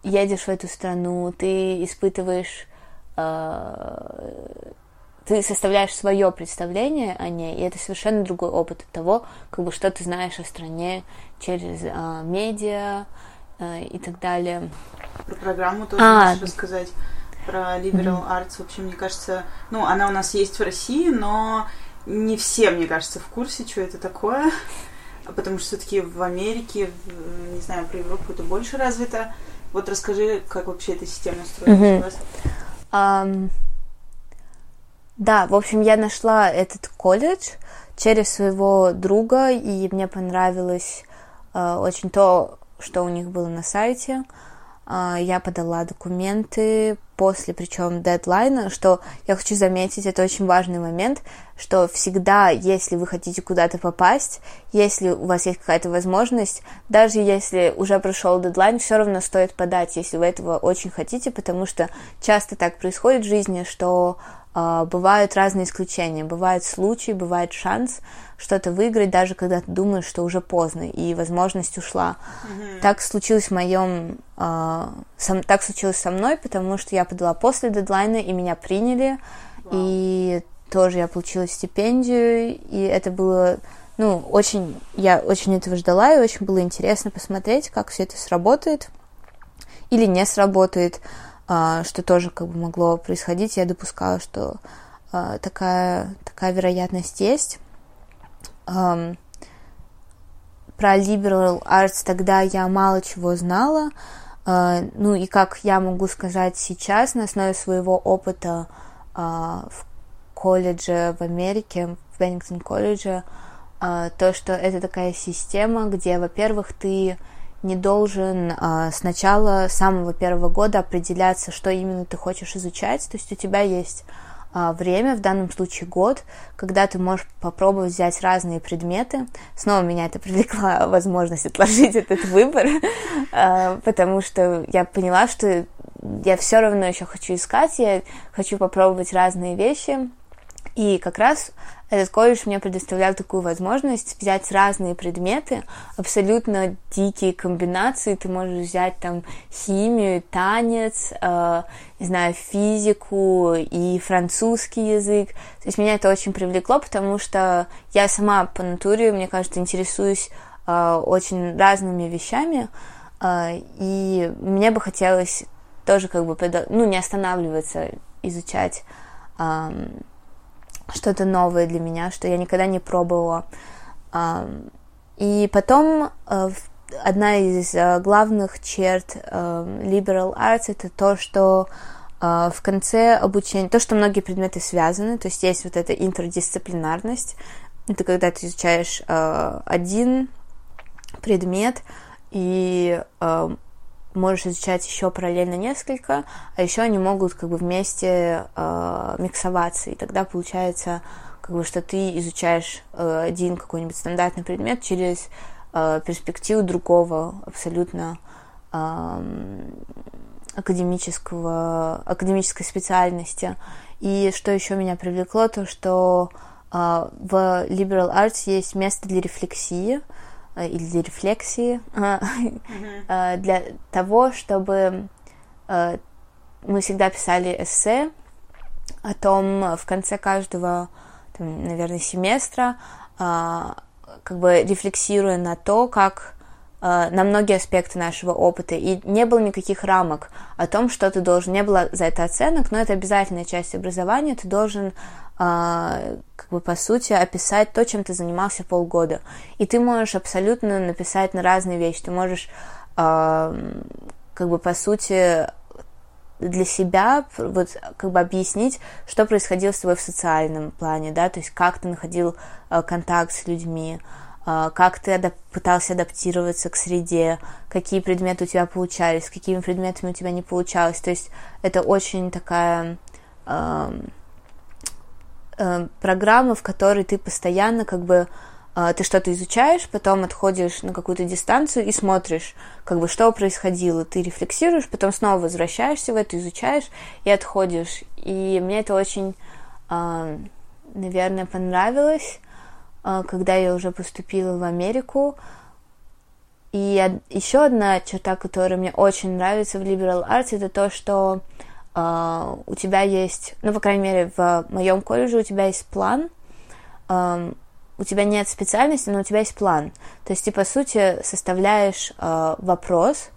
S1: едешь в эту страну, ты испытываешь, э, ты составляешь свое представление о ней, и это совершенно другой опыт от того, как бы что ты знаешь о стране через медиа и так далее.
S3: Про программу тоже а, можешь рассказать про liberal arts. Вообще, мне кажется, ну, она у нас есть в России, но не все, мне кажется, в курсе, что это такое. Потому что все-таки в Америке, в, не знаю, про Европу это больше развито. Вот расскажи, как вообще эта система устроена mm-hmm. у вас.
S1: Um, да, в общем, я нашла этот колледж через своего друга, и мне понравилось uh, очень то, что у них было на сайте. Uh, я подала документы, после, причем дедлайна, что я хочу заметить, это очень важный момент, что всегда, если вы хотите куда-то попасть, если у вас есть какая-то возможность, даже если уже прошел дедлайн, все равно стоит подать, если вы этого очень хотите, потому что часто так происходит в жизни, что бывают разные исключения, бывают случаи, бывает шанс что-то выиграть, даже когда ты думаешь, что уже поздно и возможность ушла. Mm-hmm. Так случилось в моем, э, сам, так случилось со мной, потому что я подала после дедлайна и меня приняли, wow. и тоже я получила стипендию, и это было, ну, очень, я очень этого ждала, и очень было интересно посмотреть, как все это сработает или не сработает, а, что тоже как бы могло происходить. Я допускала, что а, такая, такая вероятность есть. про liberal arts тогда я мало чего знала, а, ну и как я могу сказать сейчас на основе своего опыта в колледже в Америке, в Беннингтон колледже, то, что это такая система, где, во-первых, ты не должен сначала с самого первого года определяться, что именно ты хочешь изучать. То есть у тебя есть а, время, в данном случае год, когда ты можешь попробовать взять разные предметы. Снова меня это привлекла возможность отложить этот выбор, а, потому что я поняла, что я все равно еще хочу искать, я хочу попробовать разные вещи. И как раз этот колледж мне предоставлял такую возможность взять разные предметы, абсолютно дикие комбинации. Ты можешь взять там химию, танец, э, не знаю, физику и французский язык. То есть меня это очень привлекло, потому что я сама по натуре, мне кажется, интересуюсь э, очень разными вещами, э, и мне бы хотелось тоже как бы, ну, не останавливаться, изучать э, что-то новое для меня, что я никогда не пробовала. И потом э, одна из э, главных черт э, liberal arts это то, что в конце обучения, то, что многие предметы связаны, то есть есть вот эта интердисциплинарность, это когда ты изучаешь один предмет, и можешь изучать еще параллельно несколько, а еще они могут как бы вместе э, миксоваться, и тогда получается как бы, что ты изучаешь э, один какой-нибудь стандартный предмет через э, перспективу другого абсолютно э, академического, академической специальности. И что еще меня привлекло, то что э, в liberal arts есть место для рефлексии, Э, или для рефлексии, mm-hmm. для того, чтобы э, мы всегда писали эссе о том в конце каждого там, наверное, семестра, как бы рефлексируя на то, как на многие аспекты нашего опыта, и не было никаких рамок о том, что ты должен, не было за это оценок, но это обязательная часть образования, ты должен как бы по сути описать то, чем ты занимался полгода. И ты можешь абсолютно написать на разные вещи. Ты можешь как бы по сути для себя вот как бы объяснить, что происходило с тобой в социальном плане, да, то есть как ты находил э, контакт с людьми, как ты адап- пытался адаптироваться к среде, какие предметы у тебя получались, с какими предметами у тебя не получалось. То есть это очень такая э, э, программа, в которой ты постоянно как бы а, ты что-то изучаешь, потом отходишь на какую-то дистанцию и смотришь, как бы что происходило. Ты рефлексируешь, потом снова возвращаешься в это, изучаешь и отходишь. И мне это очень, а, наверное, понравилось, а, когда я уже поступила в Америку. И еще одна черта, которая мне очень нравится в liberal arts, это то, что у тебя есть, ну, по крайней мере, в моем колледже у тебя есть план, у тебя нет специальности, но у тебя есть план. То есть ты, по сути, составляешь э, вопрос,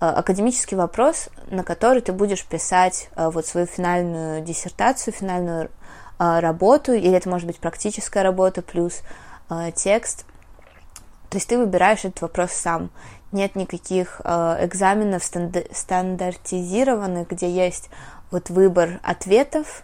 S1: э, академический вопрос, на который ты будешь писать вот свою финальную диссертацию, финальную работу, или это может быть практическая работа плюс текст. То есть ты выбираешь этот вопрос сам. Нет никаких э, экзаменов стандар- стандартизированных, где есть вот выбор ответов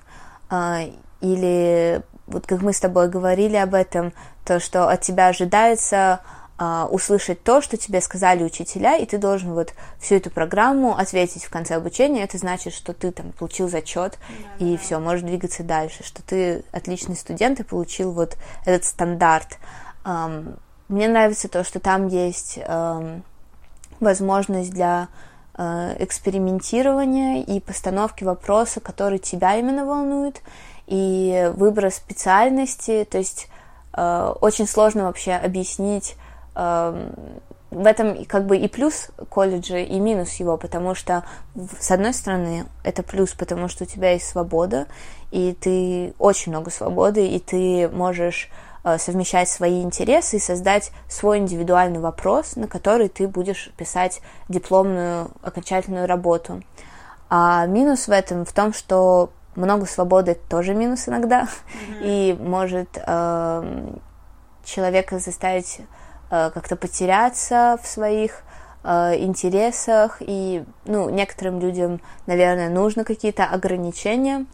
S1: э, или вот как мы с тобой говорили об этом, то, что от тебя ожидается а, услышать то, что тебе сказали учителя, и ты должен вот всю эту программу ответить в конце обучения. Это значит, что ты там получил зачет да, и да. все, можешь двигаться дальше, что ты отличный студент и получил вот этот стандарт. Um, мне нравится то, что там есть um, возможность для uh, экспериментирования и постановки вопроса, который тебя именно волнует и выбора специальности, то есть э, очень сложно вообще объяснить э, в этом как бы и плюс колледжа, и минус его, потому что, с одной стороны, это плюс, потому что у тебя есть свобода, и ты очень много свободы, и ты можешь э, совмещать свои интересы и создать свой индивидуальный вопрос, на который ты будешь писать дипломную окончательную работу. А минус в этом в том, что много свободы тоже минус иногда, mm-hmm. и может э, человека заставить э, как-то потеряться в своих э, интересах, и ну, некоторым людям, наверное, нужно какие-то ограничения.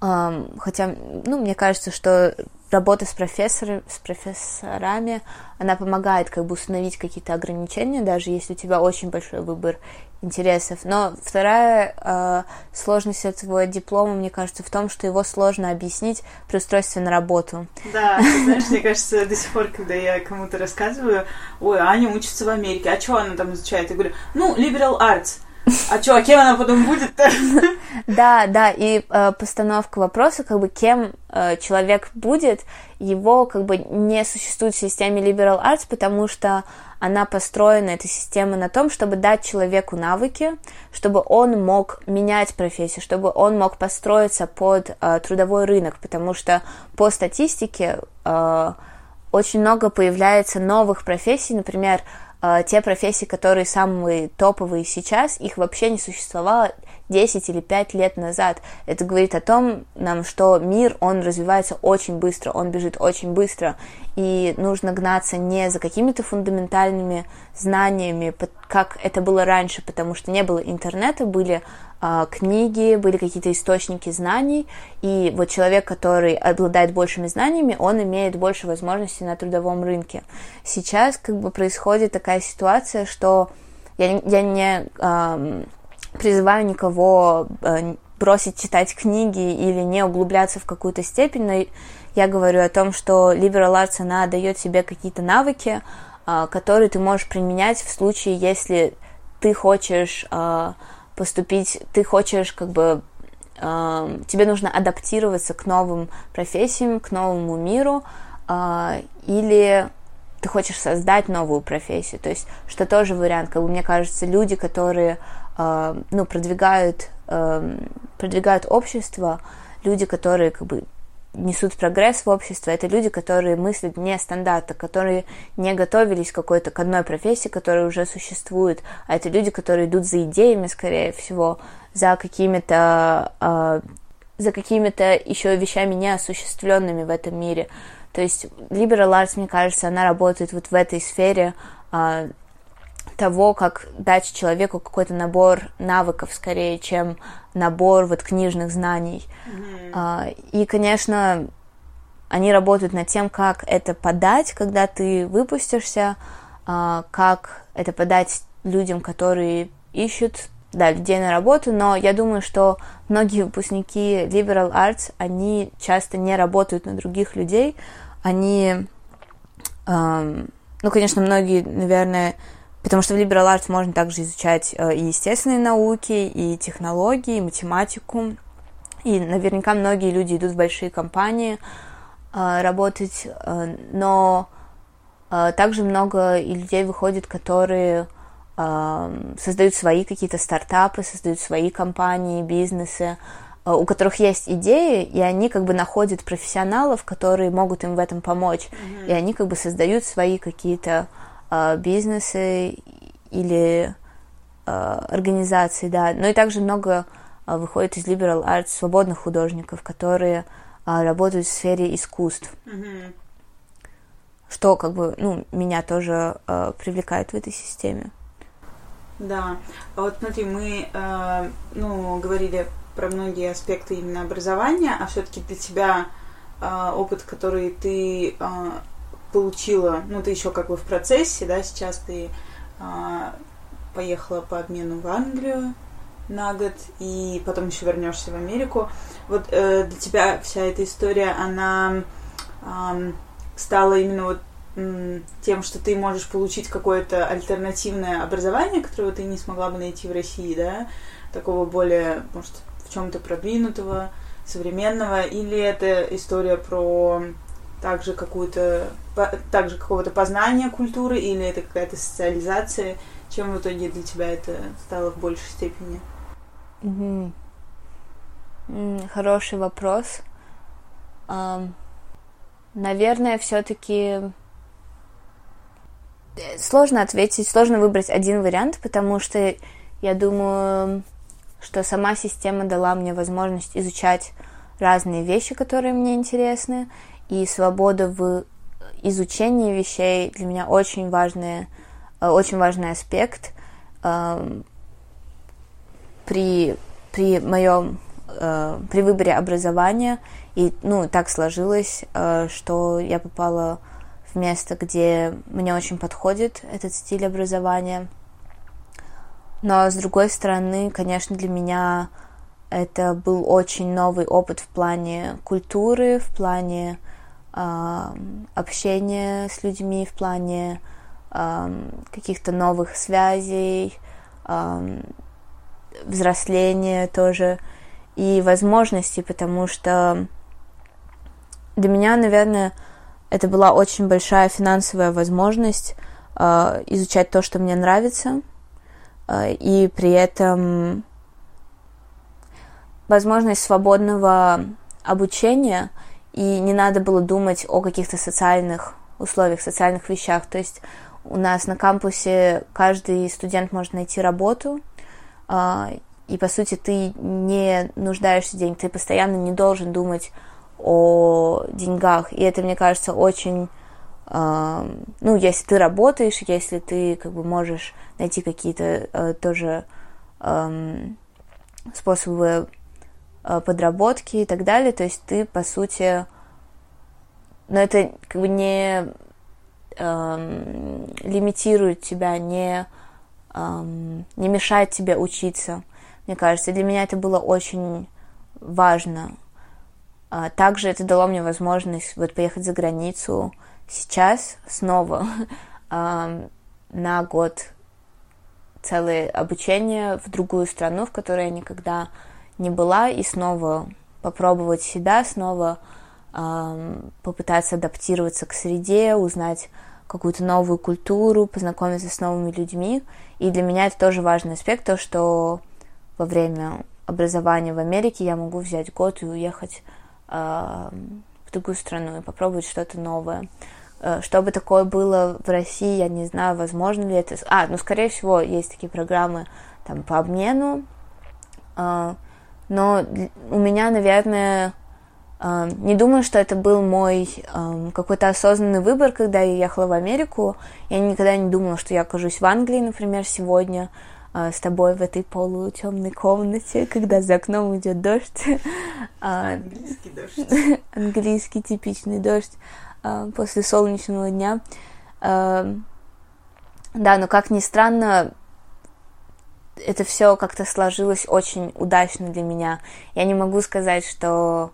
S1: Э, хотя, ну, мне кажется, что работа с, профессорами, с профессорами, она помогает как бы установить какие-то ограничения, даже если у тебя очень большой выбор интересов. Но вторая э, сложность этого диплома, мне кажется, в том, что его сложно объяснить при устройстве на работу.
S3: Да, знаешь, мне кажется, до сих пор, когда я кому-то рассказываю, ой, Аня учится в Америке, а что она там изучает? Я говорю, ну, liberal arts. А что, а кем она потом будет-то?
S1: Да, да, и э, постановка вопроса, как бы кем э, человек будет, его как бы не существует в системе liberal arts, потому что она построена, эта система, на том, чтобы дать человеку навыки, чтобы он мог менять профессию, чтобы он мог построиться под э, трудовой рынок, потому что по статистике э, очень много появляется новых профессий, например, те профессии, которые самые топовые сейчас, их вообще не существовало 10 или 5 лет назад. Это говорит о том нам, что мир, он развивается очень быстро, он бежит очень быстро, и нужно гнаться не за какими-то фундаментальными знаниями, как это было раньше, потому что не было интернета, были э, книги, были какие-то источники знаний, и вот человек, который обладает большими знаниями, он имеет больше возможностей на трудовом рынке. Сейчас как бы происходит такая ситуация, что я, я не э, призываю никого э, бросить читать книги или не углубляться в какую-то степень, но я говорю о том, что liberal arts, она дает тебе какие-то навыки, э, которые ты можешь применять в случае, если ты хочешь э, поступить, ты хочешь как бы тебе нужно адаптироваться к новым профессиям, к новому миру, или ты хочешь создать новую профессию, то есть, что тоже вариант, как бы мне кажется, люди, которые ну, продвигают, эм, продвигают общество, люди, которые как бы несут прогресс в общество, это люди, которые мыслят не стандарта, которые не готовились какой-то к одной профессии, которая уже существует, а это люди, которые идут за идеями, скорее всего, за какими-то э, за какими-то еще вещами неосуществленными в этом мире. То есть liberal arts, мне кажется, она работает вот в этой сфере э, того, как дать человеку какой-то набор навыков скорее, чем набор вот книжных знаний. Mm-hmm. И, конечно, они работают над тем, как это подать, когда ты выпустишься, а, как это подать людям, которые ищут да, людей на работу, но я думаю, что многие выпускники liberal arts, они часто не работают на других людей, они, эм, ну, конечно, многие, наверное, Потому что в liberal arts можно также изучать э, и естественные науки, и технологии, и математику. И наверняка многие люди идут в большие компании э, работать, э, но также много и людей выходит, которые создают свои какие-то стартапы, создают свои компании, бизнесы, у которых есть идеи, и они как бы находят профессионалов, которые могут им в этом помочь, mm-hmm. и они как бы создают свои какие-то а, бизнесы или а, организации, да. Но и также много а, выходит из liberal arts свободных художников, которые работают в сфере искусств. Mm-hmm. Что как бы, ну, меня тоже привлекает в этой системе.
S3: Да, вот смотри, мы, э, ну, говорили про многие аспекты именно образования, а все-таки для тебя э, опыт, который ты э, получила, ну, ты еще как бы в процессе, да, сейчас ты а, поехала по обмену в Англию на год, и потом еще вернешься в Америку. Вот э, для тебя вся эта история, она э, стала именно вот тем, что ты можешь получить какое-то альтернативное образование, которое ты не смогла бы найти в России, да, такого более, может, в чем-то продвинутого, современного, или это история про также какую-то также какого-то познания культуры или это какая-то социализация? Чем в итоге для тебя это стало в большей степени?
S1: Угу. Хороший вопрос. Наверное, все-таки сложно ответить, сложно выбрать один вариант, потому что я думаю, что сама система дала мне возможность изучать разные вещи, которые мне интересны, и свобода в изучении вещей для меня очень важный, э, очень важный аспект эм, при, при моем э, при выборе образования. И, ну, так сложилось, э, что я попала в место, где мне очень подходит этот стиль образования. Но, с другой стороны, конечно, для меня это был очень новый опыт в плане культуры, в плане общение с людьми в плане каких-то новых связей, взросления тоже и возможностей, потому что для меня, наверное, это была очень большая финансовая возможность э, изучать то, что мне нравится, э, и при этом возможность свободного обучения – и не надо было думать о каких-то социальных условиях, социальных вещах. То есть у нас на кампусе каждый студент может найти работу, а, и по сути ты не нуждаешься в деньгах, ты постоянно не должен думать о деньгах. И это, мне кажется, очень а, ну, если ты работаешь, если ты как бы можешь найти какие-то uh, тоже способы Э, подработки и так далее. То есть ты, по сути, но это как бы не эм, лимитирует тебя, не, эм, не мешает тебе учиться, мне кажется. Для меня это было очень важно. А также это дало мне возможность вот поехать за границу сейчас снова эм, на год целое обучение в другую страну, в которой я никогда не была, и снова попробовать себя, снова э, попытаться адаптироваться к среде, узнать какую-то новую культуру, познакомиться с новыми людьми. И для меня это тоже важный аспект, то, что во время образования в Америке я могу взять год и уехать э, в другую страну и попробовать что-то новое. Э, чтобы такое было в России, я не знаю, возможно ли это. А, ну, скорее всего, есть такие программы там по обмену. Э, но у меня, наверное, э, не думаю, что это был мой какой-то осознанный выбор, когда я ехала в Америку. Я никогда не думала, что я окажусь в Англии, например, сегодня с тобой в этой полутемной комнате, когда за окном идет дождь.
S3: Английский дождь.
S1: Английский типичный дождь. А, после солнечного дня. А, да, но как ни странно, это все как-то сложилось очень удачно для меня. Я не могу сказать, что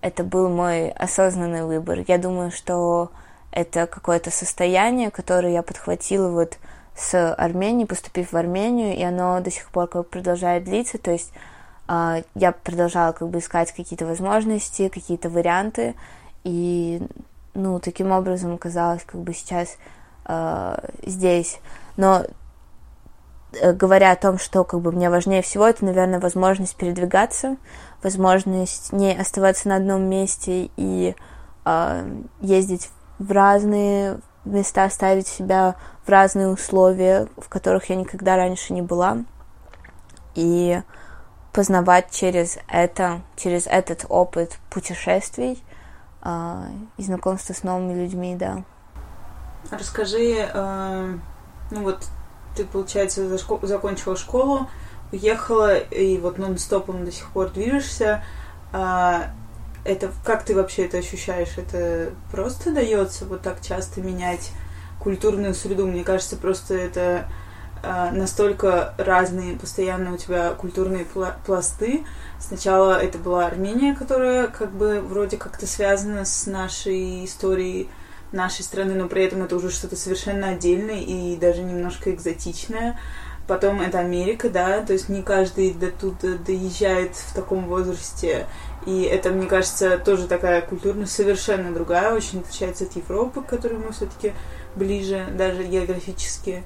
S1: это был мой осознанный выбор. Я думаю, что это какое-то состояние, которое я подхватила вот с Армении, поступив в Армению, и оно до сих пор как бы продолжает длиться. То есть э, я продолжала как бы искать какие-то возможности, какие-то варианты, и ну, таким образом оказалась как бы сейчас э, здесь. Но говоря о том, что как бы мне важнее всего, это, наверное, возможность передвигаться, возможность не оставаться на одном месте и э, ездить в разные места, ставить себя в разные условия, в которых я никогда раньше не была, и познавать через это, через этот опыт путешествий – а, и знакомство с новыми людьми, да.
S3: Расскажи, э, ну вот ты, получается, закончила школу, уехала и вот нон-стопом до сих пор движешься. А, это как ты вообще это ощущаешь? Это просто дается вот так часто менять культурную среду? Мне кажется, просто это а, настолько разные постоянно у тебя культурные пласты. Сначала это была Армения, которая как бы вроде как-то связана с нашей историей нашей страны, но при этом это уже что-то совершенно отдельное и даже немножко экзотичное. Потом это Америка, да, то есть не каждый до тут доезжает в таком возрасте. И это, мне кажется, тоже такая культурно совершенно другая, очень отличается от Европы, к которой мы все-таки ближе, даже географически.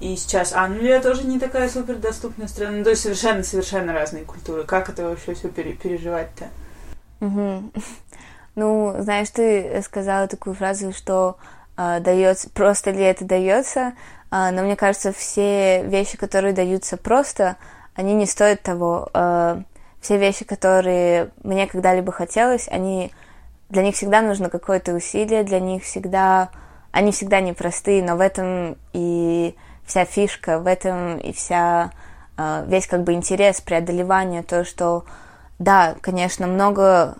S3: И сейчас Англия тоже не такая супер доступная страна. Ну, то есть совершенно-совершенно разные культуры. Как это вообще все пере- переживать-то?
S1: Угу. Ну, знаешь, ты сказала такую фразу, что э, дается, просто ли это дается, э, но мне кажется, все вещи, которые даются просто, они не стоят того. Э, все вещи, которые мне когда-либо хотелось, они для них всегда нужно какое-то усилие, для них всегда они всегда непростые, но в этом и вся фишка в этом и вся а, весь как бы интерес преодолевания, то, что да, конечно, много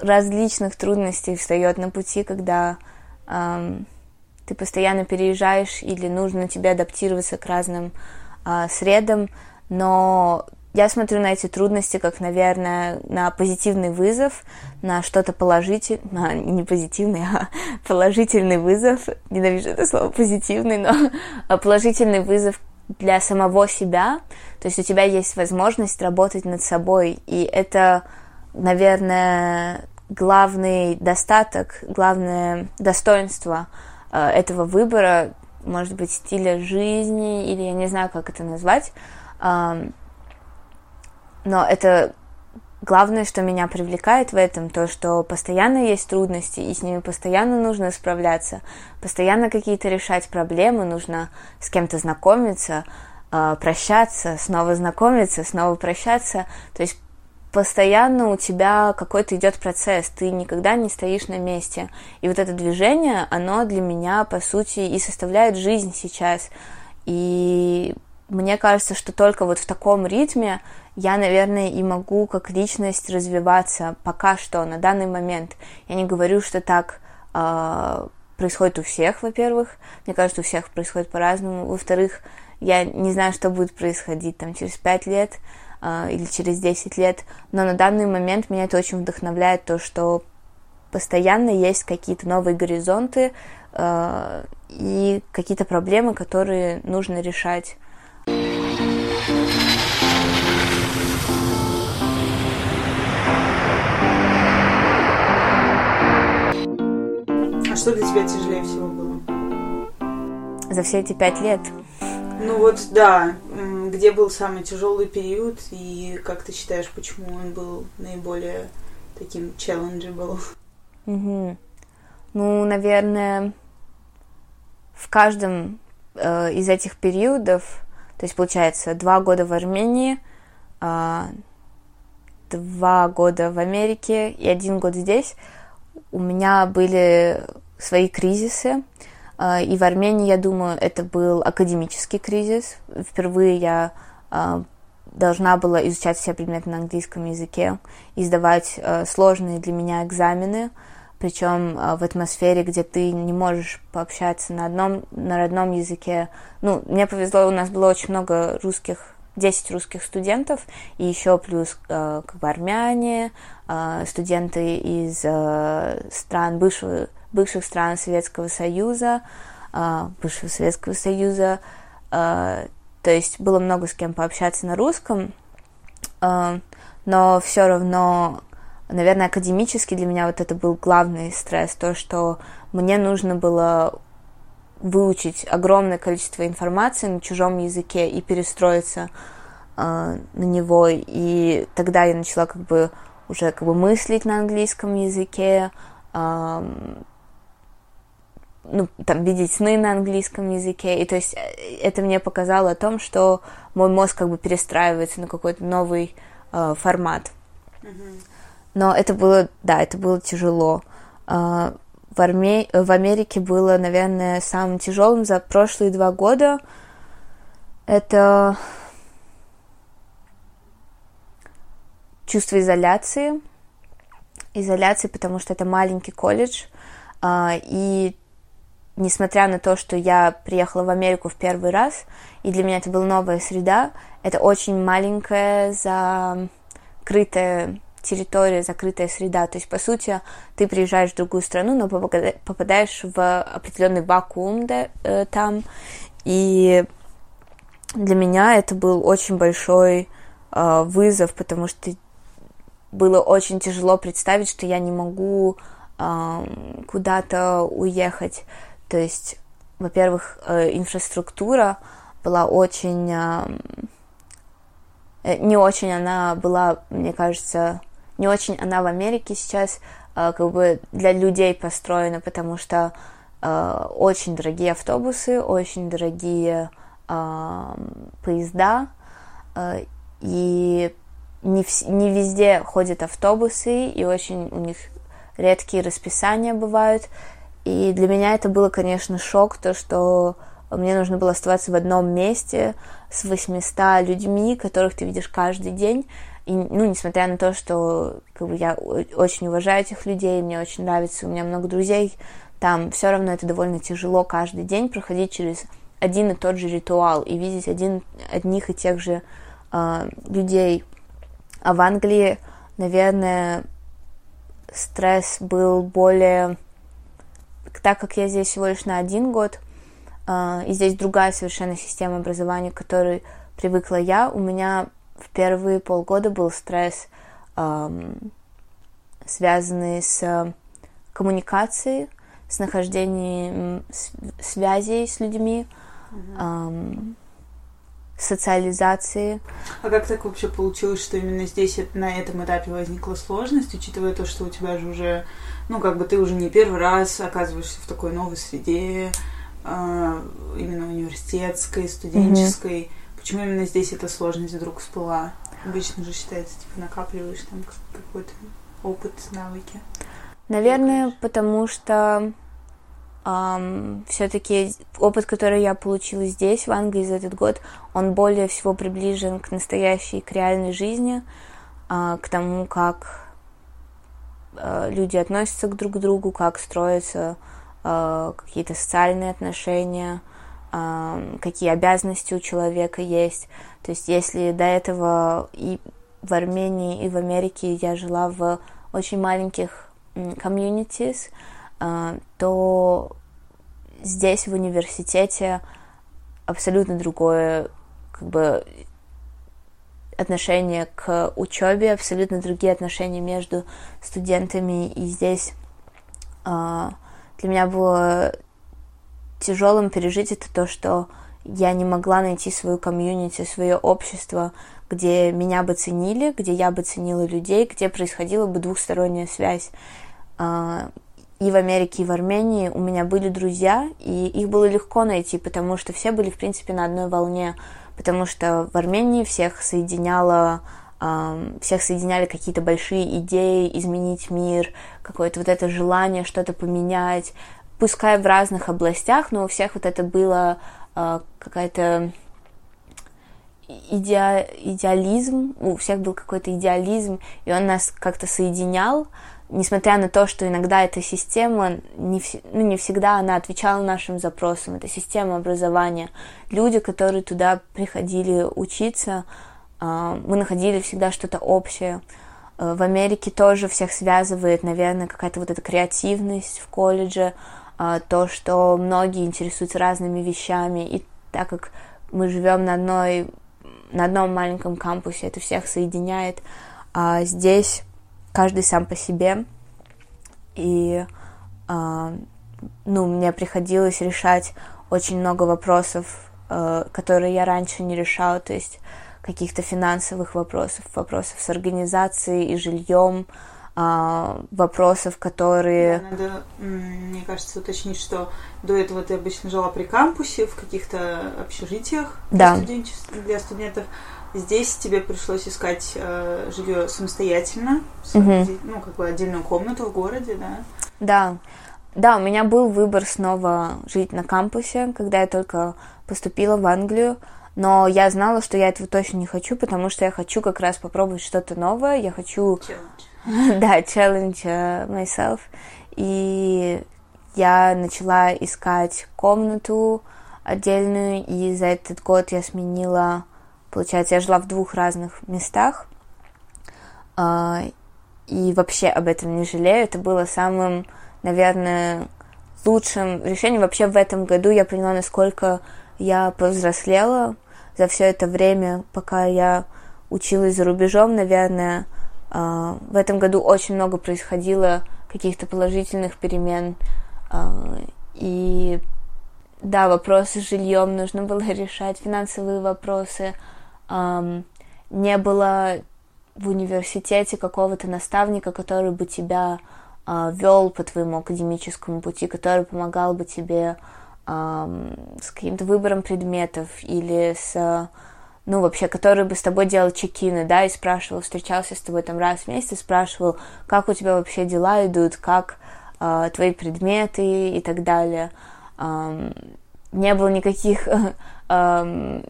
S1: различных трудностей встает на пути, когда эм, ты постоянно переезжаешь или нужно тебе адаптироваться к разным э, средам, но я смотрю на эти трудности как, наверное, на позитивный вызов, на что-то положительное, не позитивный, а положительный вызов. Ненавижу это слово позитивный, но положительный вызов для самого себя. То есть у тебя есть возможность работать над собой, и это, наверное, главный достаток, главное достоинство э, этого выбора, может быть, стиля жизни, или я не знаю, как это назвать, но это главное, что меня привлекает в этом, то, что постоянно есть трудности, и с ними постоянно нужно справляться, постоянно какие-то решать проблемы, нужно с кем-то знакомиться, а, прощаться, снова знакомиться, снова прощаться. То есть постоянно у тебя какой-то идет процесс, ты никогда не стоишь на месте. И вот это движение, оно для меня, по сути, и составляет жизнь сейчас. И мне кажется, что только вот в таком ритме я, наверное, и могу как личность развиваться пока что, на данный момент. Я не говорю, что так э, происходит у всех, во-первых. Мне кажется, у всех происходит по-разному. Во-вторых, я не знаю, что будет происходить там через пять лет э, или через десять лет, но на данный момент меня это очень вдохновляет, то, что постоянно есть какие-то новые горизонты э, и какие-то проблемы, которые нужно решать.
S3: А что для тебя тяжелее всего было?
S1: За все эти пять лет?
S3: Ну вот, да. Где был самый тяжелый период и как ты считаешь, почему он был наиболее таким challengeable?
S1: Угу. Ну, наверное, в каждом э, из этих периодов, то есть получается два года в Армении, э, два года в Америке и один год здесь, у меня были свои кризисы. Э, и в Армении, я думаю, это был академический кризис. Впервые я э, должна была изучать все предметы на английском языке и сдавать э, сложные для меня экзамены причем а, в атмосфере, где ты не можешь пообщаться на одном, на родном языке. Ну, мне повезло, у нас было очень много русских 10 русских студентов, и еще плюс как бы армяне, студенты из стран бывшего, бывших стран Советского Союза, э, бывшего Советского Союза, э, то есть было много с кем пообщаться на русском, э, но все равно наверное, академически для меня вот это был главный стресс, то, что мне нужно было выучить огромное количество информации на чужом языке и перестроиться э, на него. И тогда я начала как бы уже как бы мыслить на английском языке, э, ну, там, видеть сны на английском языке. И то есть э, это мне показало о том, что мой мозг как бы перестраивается на какой-то новый э, формат. Mm-hmm. Но это было, да, это было тяжело. А, в, Арме... в Америке было, наверное, самым тяжелым за прошлые два года. Это чувство изоляции. Изоляции, потому что это маленький колледж. А, и несмотря на то, что я приехала в Америку в первый раз, и для меня это была новая среда, это очень маленькая, закрытая территория, закрытая среда. То есть, по сути, ты приезжаешь в другую страну, но попадаешь в определенный вакуум да, э, там. И для меня это был очень большой э, вызов, потому что было очень тяжело представить, что я не могу э, куда-то уехать. То есть, во-первых, э, инфраструктура была очень... Э, не очень она была, мне кажется, не очень она в Америке сейчас э, как бы для людей построена, потому что э, очень дорогие автобусы, очень дорогие э, поезда, э, и не, в, не везде ходят автобусы, и очень у них редкие расписания бывают. И для меня это было, конечно, шок, то, что мне нужно было оставаться в одном месте с 800 людьми, которых ты видишь каждый день, и, ну, несмотря на то, что как бы, я очень уважаю этих людей, мне очень нравится, у меня много друзей, там все равно это довольно тяжело каждый день проходить через один и тот же ритуал и видеть один, одних и тех же э, людей. А в Англии, наверное, стресс был более... Так как я здесь всего лишь на один год, э, и здесь другая совершенно система образования, к которой привыкла я, у меня в первые полгода был стресс, связанный с коммуникацией, с нахождением связей с людьми, эм, социализации.
S3: А как так вообще получилось, что именно здесь на этом этапе возникла сложность, учитывая то, что у тебя же уже, ну, как бы ты уже не первый раз оказываешься в такой новой среде, э, именно университетской, студенческой. Угу. Почему именно здесь эта сложность вдруг всплыла? Обычно же считается, типа, накапливаешь там какой-то опыт, навыки.
S1: Наверное, потому что Um, все-таки опыт, который я получила здесь, в Англии за этот год, он более всего приближен к настоящей, к реальной жизни, uh, к тому, как люди относятся друг к другу, как строятся uh, какие-то социальные отношения, какие обязанности у человека есть. То есть если до этого и в Армении, и в Америке я жила в очень маленьких комьюнитис, то здесь в университете абсолютно другое как бы отношение к учебе, абсолютно другие отношения между студентами. И здесь э, для меня было тяжелым пережить это то, что я не могла найти свою комьюнити, свое общество, где меня бы ценили, где я бы ценила людей, где происходила бы двухсторонняя связь. А, и в Америке, и в Армении у меня были друзья, и их было легко найти, потому что все были, в принципе, на одной волне, потому что в Армении всех соединяло всех соединяли какие-то большие идеи, изменить мир, какое-то вот это желание что-то поменять, пускай в разных областях, но у всех вот это было а, какая-то иде... идеализм, у всех был какой-то идеализм, и он нас как-то соединял, несмотря на то, что иногда эта система, не, ну, не всегда она отвечала нашим запросам, это система образования. Люди, которые туда приходили учиться, а, мы находили всегда что-то общее. А, в Америке тоже всех связывает, наверное, какая-то вот эта креативность в колледже, а, то, что многие интересуются разными вещами, и так как мы живем на одной на одном маленьком кампусе, это всех соединяет, а здесь каждый сам по себе, и а, ну, мне приходилось решать очень много вопросов, а, которые я раньше не решала, то есть каких-то финансовых вопросов, вопросов с организацией и жильем, а, вопросов, которые...
S3: Да, надо, мне кажется, уточнить, что до этого ты обычно жила при кампусе, в каких-то общежитиях
S1: да.
S3: для студентов. Здесь тебе пришлось искать э, жилье самостоятельно, угу. ну, как бы отдельную комнату в городе, да?
S1: Да. Да, у меня был выбор снова жить на кампусе, когда я только поступила в Англию, но я знала, что я этого точно не хочу, потому что я хочу как раз попробовать что-то новое, я хочу...
S3: Challenge
S1: да, challenge uh, myself. И я начала искать комнату отдельную, и за этот год я сменила, получается, я жила в двух разных местах, uh, и вообще об этом не жалею. Это было самым, наверное, лучшим решением. Вообще в этом году я поняла, насколько я повзрослела за все это время, пока я училась за рубежом, наверное, а, в этом году очень много происходило каких-то положительных перемен. А, и да, вопросы с жильем нужно было решать, финансовые вопросы. Не было в университете какого-то наставника, который бы тебя а, вел по твоему академическому пути, который помогал бы тебе с каким-то выбором предметов или с ну, вообще, который бы с тобой делал чекины, да, и спрашивал, встречался с тобой там раз в месяц, и спрашивал, как у тебя вообще дела идут, как э, твои предметы и так далее. Эм, не было никаких э,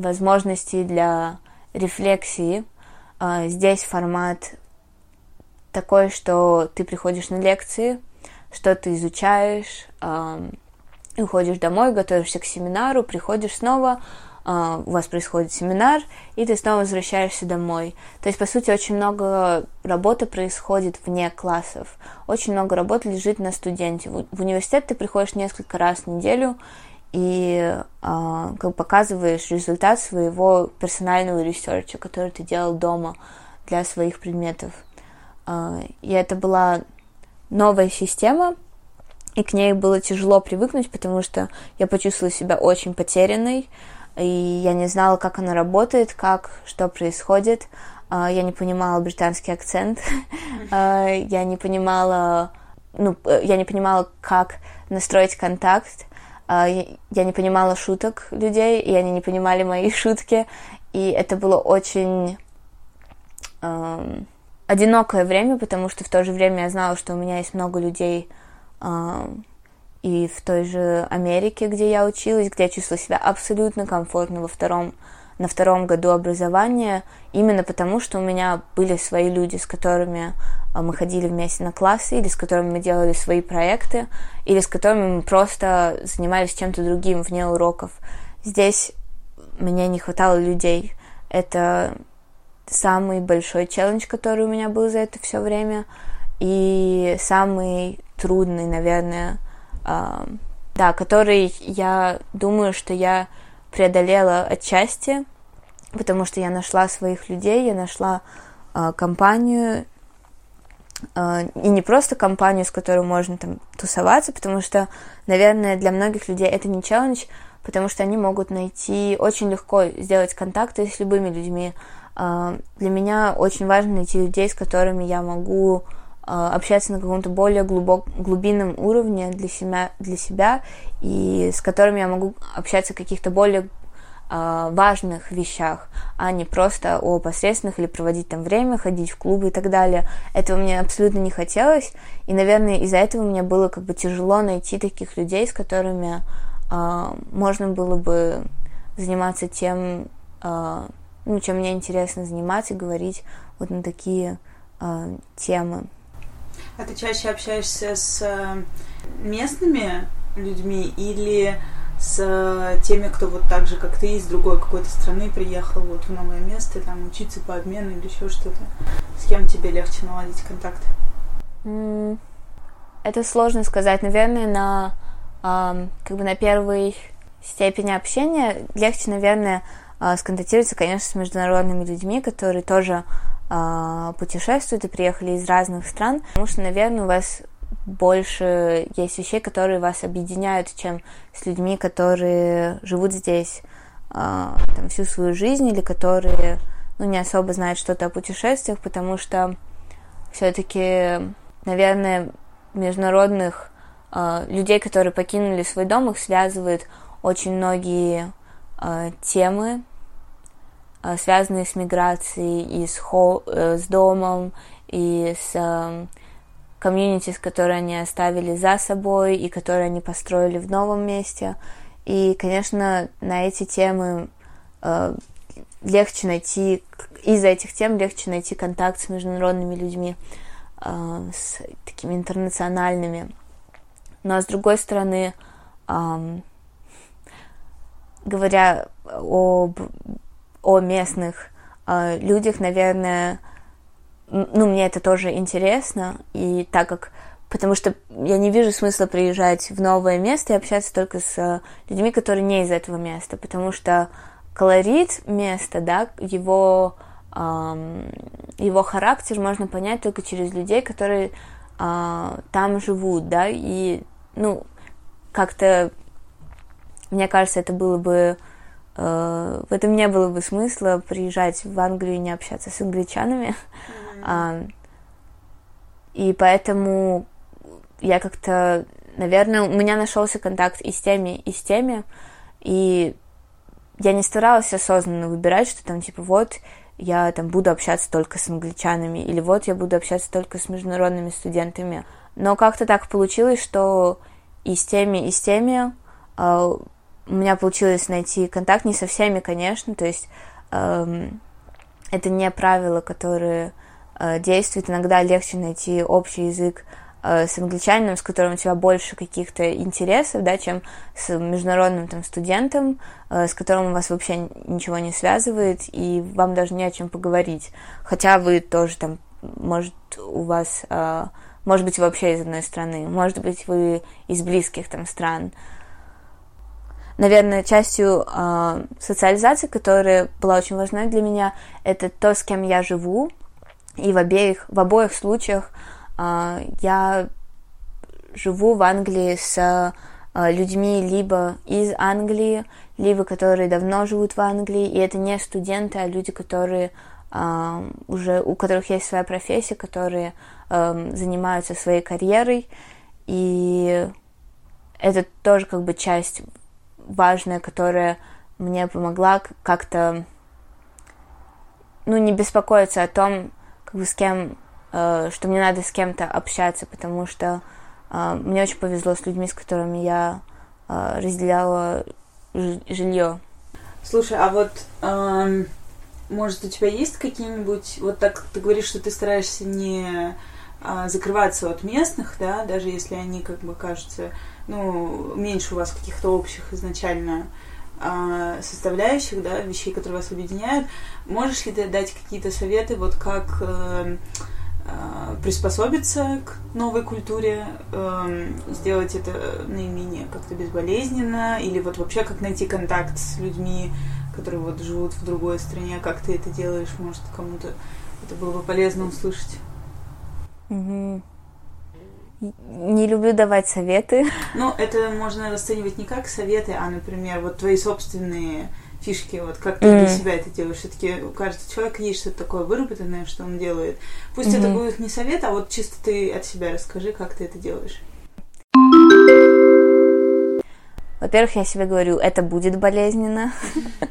S1: возможностей для рефлексии. Э, здесь формат такой, что ты приходишь на лекции, что ты изучаешь, э, уходишь домой, готовишься к семинару, приходишь снова, а, у вас происходит семинар, и ты снова возвращаешься домой. То есть, по сути, очень много работы происходит вне классов. Очень много работы лежит на студенте. В университет ты приходишь несколько раз в неделю и а, как показываешь результат своего персонального research а, который ты делал дома для своих предметов. А, и это была новая система, и к ней было тяжело привыкнуть, потому что я почувствовала себя очень потерянной, и я не знала, как она работает, как, что происходит. А, я не понимала британский акцент, я не понимала, ну, я не понимала, как настроить контакт, я не понимала шуток людей, и они не понимали мои шутки, и это было очень эм, одинокое время, потому что в то же время я знала, что у меня есть много людей, эм, и в той же Америке, где я училась, где я чувствовала себя абсолютно комфортно во втором, на втором году образования, именно потому, что у меня были свои люди, с которыми а, мы ходили вместе на классы, или с которыми мы делали свои проекты, или с которыми мы просто занимались чем-то другим вне уроков. Здесь мне не хватало людей. Это самый большой челлендж, который у меня был за это все время, и самый трудный, наверное, да, который я думаю, что я преодолела отчасти, потому что я нашла своих людей, я нашла э, компанию, э, и не просто компанию, с которой можно там тусоваться, потому что, наверное, для многих людей это не челлендж, потому что они могут найти, очень легко сделать контакты с любыми людьми. А, для меня очень важно найти людей, с которыми я могу а, общаться на каком-то более глубок, глубинном уровне для себя, для себя и с которыми я могу общаться о каких-то более э, важных вещах, а не просто о посредственных или проводить там время, ходить в клубы и так далее. Этого мне абсолютно не хотелось, и, наверное, из-за этого мне было как бы тяжело найти таких людей, с которыми э, можно было бы заниматься тем, э, ну, чем мне интересно заниматься, говорить вот на такие э, темы.
S3: А ты чаще общаешься с местными людьми или с э, теми, кто вот так же, как ты, из другой какой-то страны приехал вот в новое место, там учиться по обмену или еще что-то. С кем тебе легче наладить контакт?
S1: Это сложно сказать. Наверное, на как бы на первой степени общения легче, наверное, а, сконтактироваться, конечно, с международными людьми, которые тоже путешествуют и приехали из разных стран, потому что, наверное, у вас больше есть вещей, которые вас объединяют, чем с людьми, которые живут здесь э, там, всю свою жизнь или которые ну, не особо знают что-то о путешествиях, потому что все-таки, наверное, международных э, людей, которые покинули свой дом, их связывают очень многие темы, связанные с миграцией и с, хо- э, с домом, и с э, комьюнити, которые они оставили за собой и которые они построили в новом месте. И, конечно, на эти темы э, легче найти, из-за этих тем легче найти контакт с международными людьми, э, с такими интернациональными. Но с другой стороны, э, говоря об, о местных э, людях, наверное, ну, мне это тоже интересно, и так как потому что я не вижу смысла приезжать в новое место и общаться только с э, людьми, которые не из этого места, потому что колорит места, да, его, эм, его характер можно понять только через людей, которые э, там живут, да, и, ну, как-то, мне кажется, это было бы, в этом не было бы смысла приезжать в Англию и не общаться с англичанами, mm-hmm а, и поэтому я как-то, наверное, у меня нашелся контакт и с теми, и с теми, и я не старалась осознанно выбирать, что там типа вот я там буду общаться только с англичанами, или вот я буду общаться только с международными студентами. Но как-то так получилось, что и с теми, и с теми э, у меня получилось найти контакт не со всеми, конечно, то есть э, это не правила, которые Э, действует. Иногда легче найти общий язык э, с англичанином, с которым у тебя больше каких-то интересов, да, чем с международным там студентом, э, с которым у вас вообще ничего не связывает, и вам даже не о чем поговорить. Хотя вы тоже там, может, у вас, может быть, вообще из одной страны, может быть, вы из близких там стран. Наверное, частью социализации, которая была очень важна для меня, это то, с кем я живу, и в обеих, в обоих случаях э, я живу в Англии с э, людьми либо из Англии, либо которые давно живут в Англии, и это не студенты, а люди, которые э, уже у которых есть своя профессия, которые э, занимаются своей карьерой, и это тоже как бы часть важная, которая мне помогла как-то ну, не беспокоиться о том, как бы с кем, э, что мне надо с кем-то общаться, потому что э, мне очень повезло с людьми, с которыми я э, разделяла жилье.
S3: Слушай, а вот э, может у тебя есть какие-нибудь, вот так ты говоришь, что ты стараешься не э, закрываться от местных, да, даже если они как бы кажутся, ну, меньше у вас каких-то общих изначально а, составляющих, да, вещей, которые вас объединяют. Можешь ли ты дать какие-то советы, вот как э, э, приспособиться к новой культуре, э, сделать это наименее как-то безболезненно, или вот вообще как найти контакт с людьми, которые вот живут в другой стране, как ты это делаешь, может кому-то это было бы полезно услышать.
S1: Угу. Не люблю давать советы.
S3: Ну, это можно расценивать не как советы, а, например, вот твои собственные фишки, вот как ты mm. для себя это делаешь. Все-таки у каждого человека есть что-то такое выработанное, что он делает. Пусть mm-hmm. это будет не совет, а вот чисто ты от себя расскажи, как ты это делаешь.
S1: Во-первых, я себе говорю, это будет болезненно,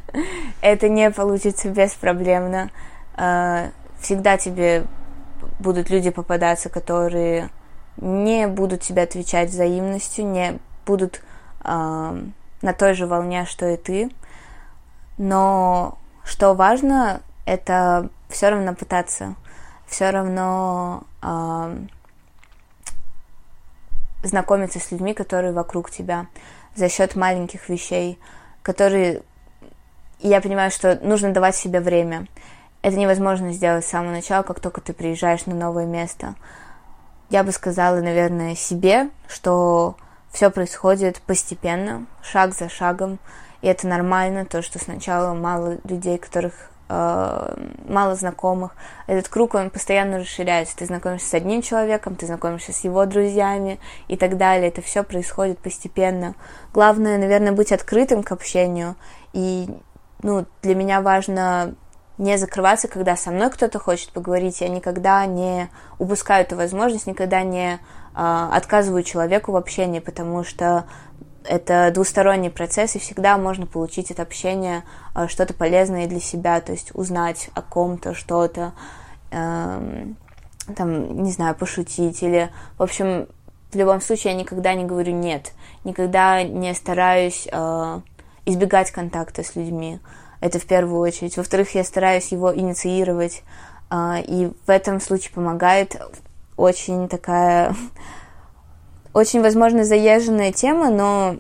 S1: это не получится беспроблемно. А, всегда тебе будут люди попадаться, которые не будут тебе отвечать взаимностью, не будут на той же волне, что и ты. Но что важно, это все равно пытаться, все равно знакомиться с людьми, которые вокруг тебя за счет маленьких вещей, которые я понимаю, что нужно давать себе время. Это невозможно сделать с самого начала, как только ты приезжаешь на новое место. Я бы сказала, наверное, себе, что все происходит постепенно, шаг за шагом, и это нормально, то, что сначала мало людей, которых Э, мало знакомых. Этот круг, он постоянно расширяется. Ты знакомишься с одним человеком, ты знакомишься с его друзьями и так далее. Это все происходит постепенно. Главное, наверное, быть открытым к общению. И ну, для меня важно не закрываться, когда со мной кто-то хочет поговорить. Я никогда не упускаю эту возможность, никогда не э, отказываю человеку в общении, потому что это двусторонний процесс, и всегда можно получить от общения э, что-то полезное для себя, то есть узнать о ком-то что-то, эм, там, не знаю, пошутить, или, в общем, в любом случае я никогда не говорю «нет», никогда не стараюсь э, избегать контакта с людьми, это в первую очередь. Во-вторых, я стараюсь его инициировать, э, и в этом случае помогает очень такая очень, возможно, заезженная тема, но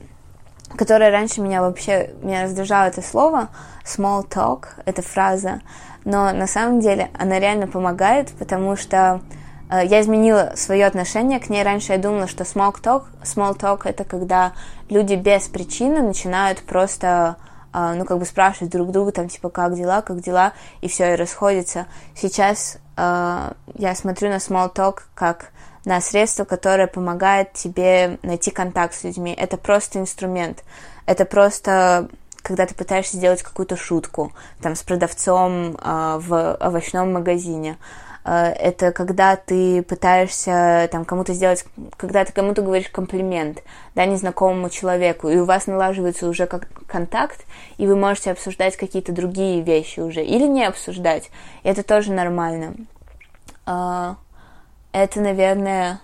S1: которая раньше меня вообще, меня раздражало это слово, small talk, эта фраза, но на самом деле она реально помогает, потому что э, я изменила свое отношение к ней. Раньше я думала, что small talk, small talk это когда люди без причины начинают просто ну, как бы спрашивать друг друга, там, типа, как дела, как дела, и все, и расходятся. Сейчас э, я смотрю на small talk как на средство, которое помогает тебе найти контакт с людьми. Это просто инструмент. Это просто когда ты пытаешься сделать какую-то шутку там с продавцом э, в овощном магазине. Э, это когда ты пытаешься там кому-то сделать, когда ты кому-то говоришь комплимент, да, незнакомому человеку, и у вас налаживается уже как контакт, и вы можете обсуждать какие-то другие вещи уже, или не обсуждать. Это тоже нормально. Э, это, наверное,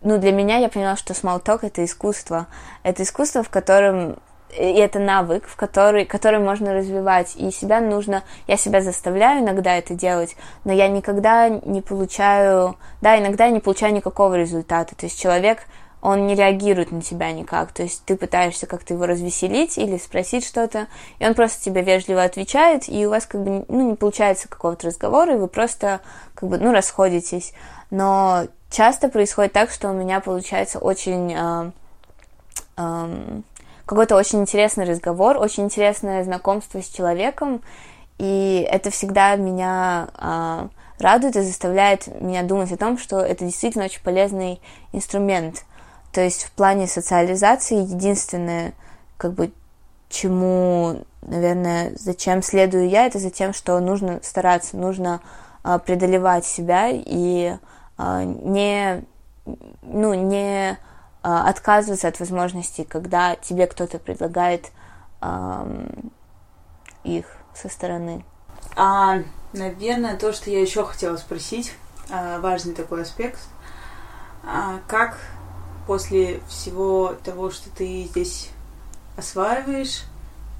S1: ну, для меня я поняла, что talk — это искусство. Это искусство, в котором и это навык, в который, который можно развивать. И себя нужно, я себя заставляю иногда это делать, но я никогда не получаю, да, иногда я не получаю никакого результата. То есть человек, он не реагирует на тебя никак. То есть ты пытаешься как-то его развеселить или спросить что-то, и он просто тебе вежливо отвечает, и у вас как бы, ну, не получается какого-то разговора, и вы просто как бы, ну, расходитесь но часто происходит так, что у меня получается очень э, э, какой-то очень интересный разговор, очень интересное знакомство с человеком, и это всегда меня э, радует и заставляет меня думать о том, что это действительно очень полезный инструмент. То есть в плане социализации единственное, как бы, чему, наверное, зачем следую я, это за тем, что нужно стараться, нужно э, преодолевать себя и а, не, ну, не а, отказываться от возможности, когда тебе кто-то предлагает их со стороны.
S3: А, наверное, то, что я еще хотела спросить, а, важный такой аспект, как после всего того, что ты здесь осваиваешь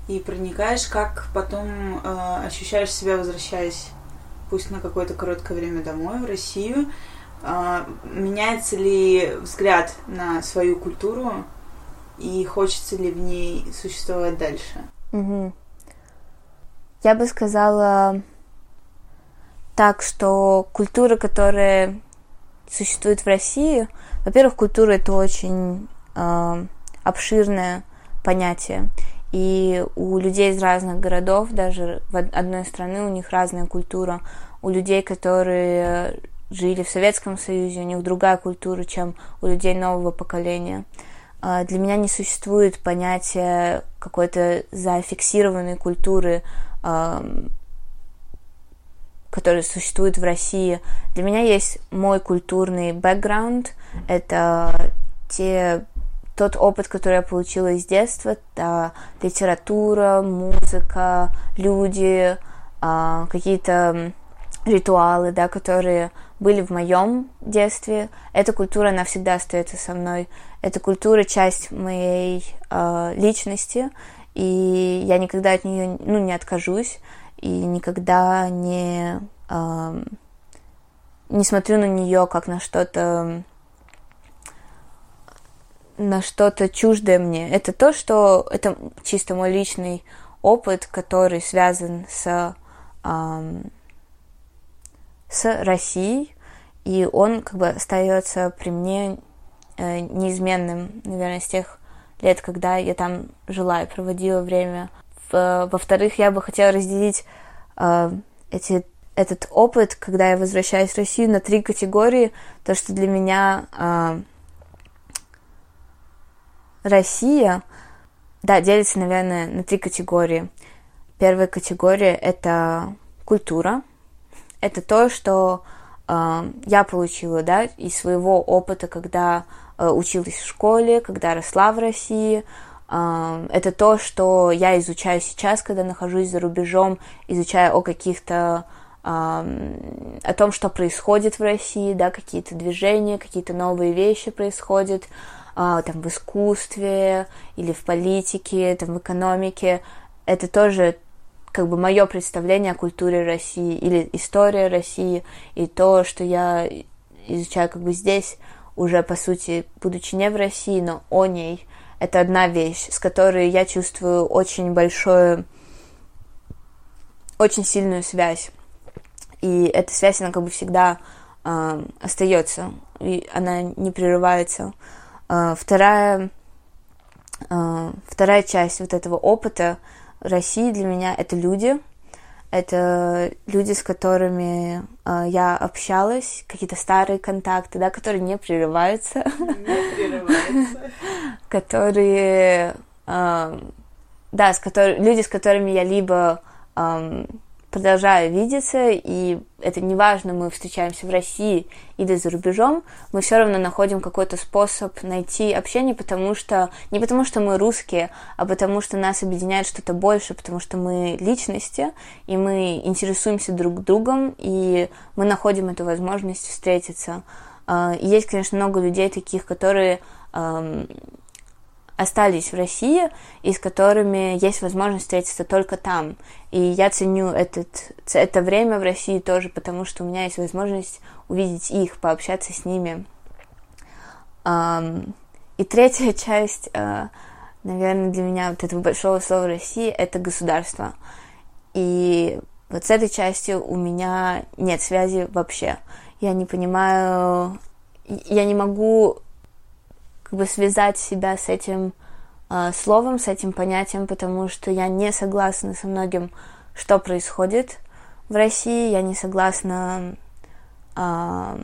S3: и проникаешь, как потом ощущаешь себя, возвращаясь, пусть на какое-то короткое время домой, в Россию, а, меняется ли взгляд на свою культуру и хочется ли в ней существовать дальше?
S1: Угу. Я бы сказала так, что культура, которая существует в России, во-первых, культура это очень э, обширное понятие. И у людей из разных городов, даже в одной страны, у них разная культура. У людей, которые жили в Советском Союзе, у них другая культура, чем у людей нового поколения. А, для меня не существует понятия какой-то зафиксированной культуры, которая существует в России. Для меня есть мой культурный бэкграунд. Это те, тот опыт, который я получила из детства. Это литература, музыка, люди, а, какие-то ритуалы, да, которые были в моем детстве. Эта культура, она всегда остается со мной. Эта культура часть моей э, личности, и я никогда от нее ну, не откажусь и никогда не, э, не смотрю на нее как на что-то на что-то чуждое мне. Это то, что это чисто мой личный опыт, который связан с э, с Россией, и он как бы остается при мне э, неизменным, наверное, с тех лет, когда я там жила и проводила время. Во-вторых, я бы хотела разделить э, эти, этот опыт, когда я возвращаюсь в Россию, на три категории. То, что для меня э, Россия, да, делится, наверное, на три категории. Первая категория — это культура, это то, что э, я получила, да, из своего опыта, когда э, училась в школе, когда росла в России. Э, это то, что я изучаю сейчас, когда нахожусь за рубежом, изучая о каких-то о том, что происходит в России, да, какие-то движения, какие-то новые вещи происходят, там в искусстве или в политике, там в экономике. Это тоже как бы мое представление о культуре России или история России и то, что я изучаю как бы здесь, уже по сути, будучи не в России, но о ней, это одна вещь, с которой я чувствую очень большое, очень сильную связь. И эта связь, она как бы всегда э, остается, и она не прерывается. Э, вторая, э, вторая часть вот этого опыта — России для меня это люди, это люди, с которыми э, я общалась, какие-то старые контакты, да, которые не прерываются.
S3: Не прерываются.
S1: которые, э, да, с которыми, люди, с которыми я либо э, продолжаю видеться, и это не важно, мы встречаемся в России или за рубежом, мы все равно находим какой-то способ найти общение, потому что не потому что мы русские, а потому что нас объединяет что-то больше, потому что мы личности, и мы интересуемся друг другом, и мы находим эту возможность встретиться. А, и есть, конечно, много людей таких, которые остались в России и с которыми есть возможность встретиться только там. И я ценю этот, это время в России тоже, потому что у меня есть возможность увидеть их, пообщаться с ними. И третья часть, а, наверное, для меня вот этого большого слова России — это государство. И вот с этой частью у меня нет связи вообще. Я не понимаю, я не могу как бы связать себя с этим э, словом, с этим понятием, потому что я не согласна со многим, что происходит в России, я не согласна э,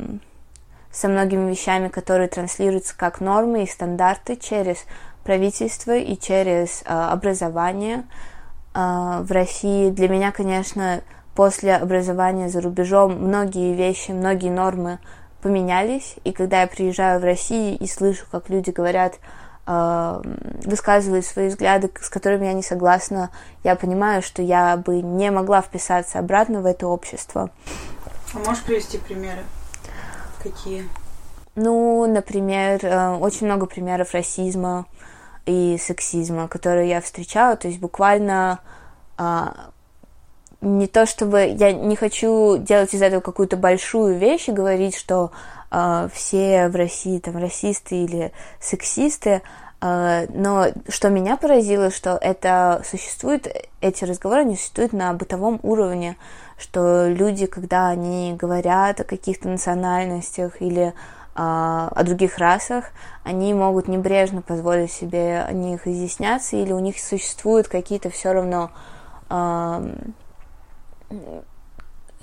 S1: со многими вещами, которые транслируются как нормы и стандарты через правительство и через э, образование э, в России. Для меня, конечно, после образования за рубежом многие вещи, многие нормы поменялись, и когда я приезжаю в Россию и слышу, как люди говорят, э, высказывают свои взгляды, с которыми я не согласна, я понимаю, что я бы не могла вписаться обратно в это общество.
S3: А можешь привести примеры? Какие?
S1: Ну, например, э, очень много примеров расизма и сексизма, которые я встречала, то есть буквально э, не то чтобы я не хочу делать из этого какую-то большую вещь и говорить, что э, все в России там расисты или сексисты, э, но что меня поразило, что это существует, эти разговоры не существуют на бытовом уровне, что люди, когда они говорят о каких-то национальностях или а, о других расах, они могут небрежно позволить себе о них изъясняться, или у них существуют какие-то все равно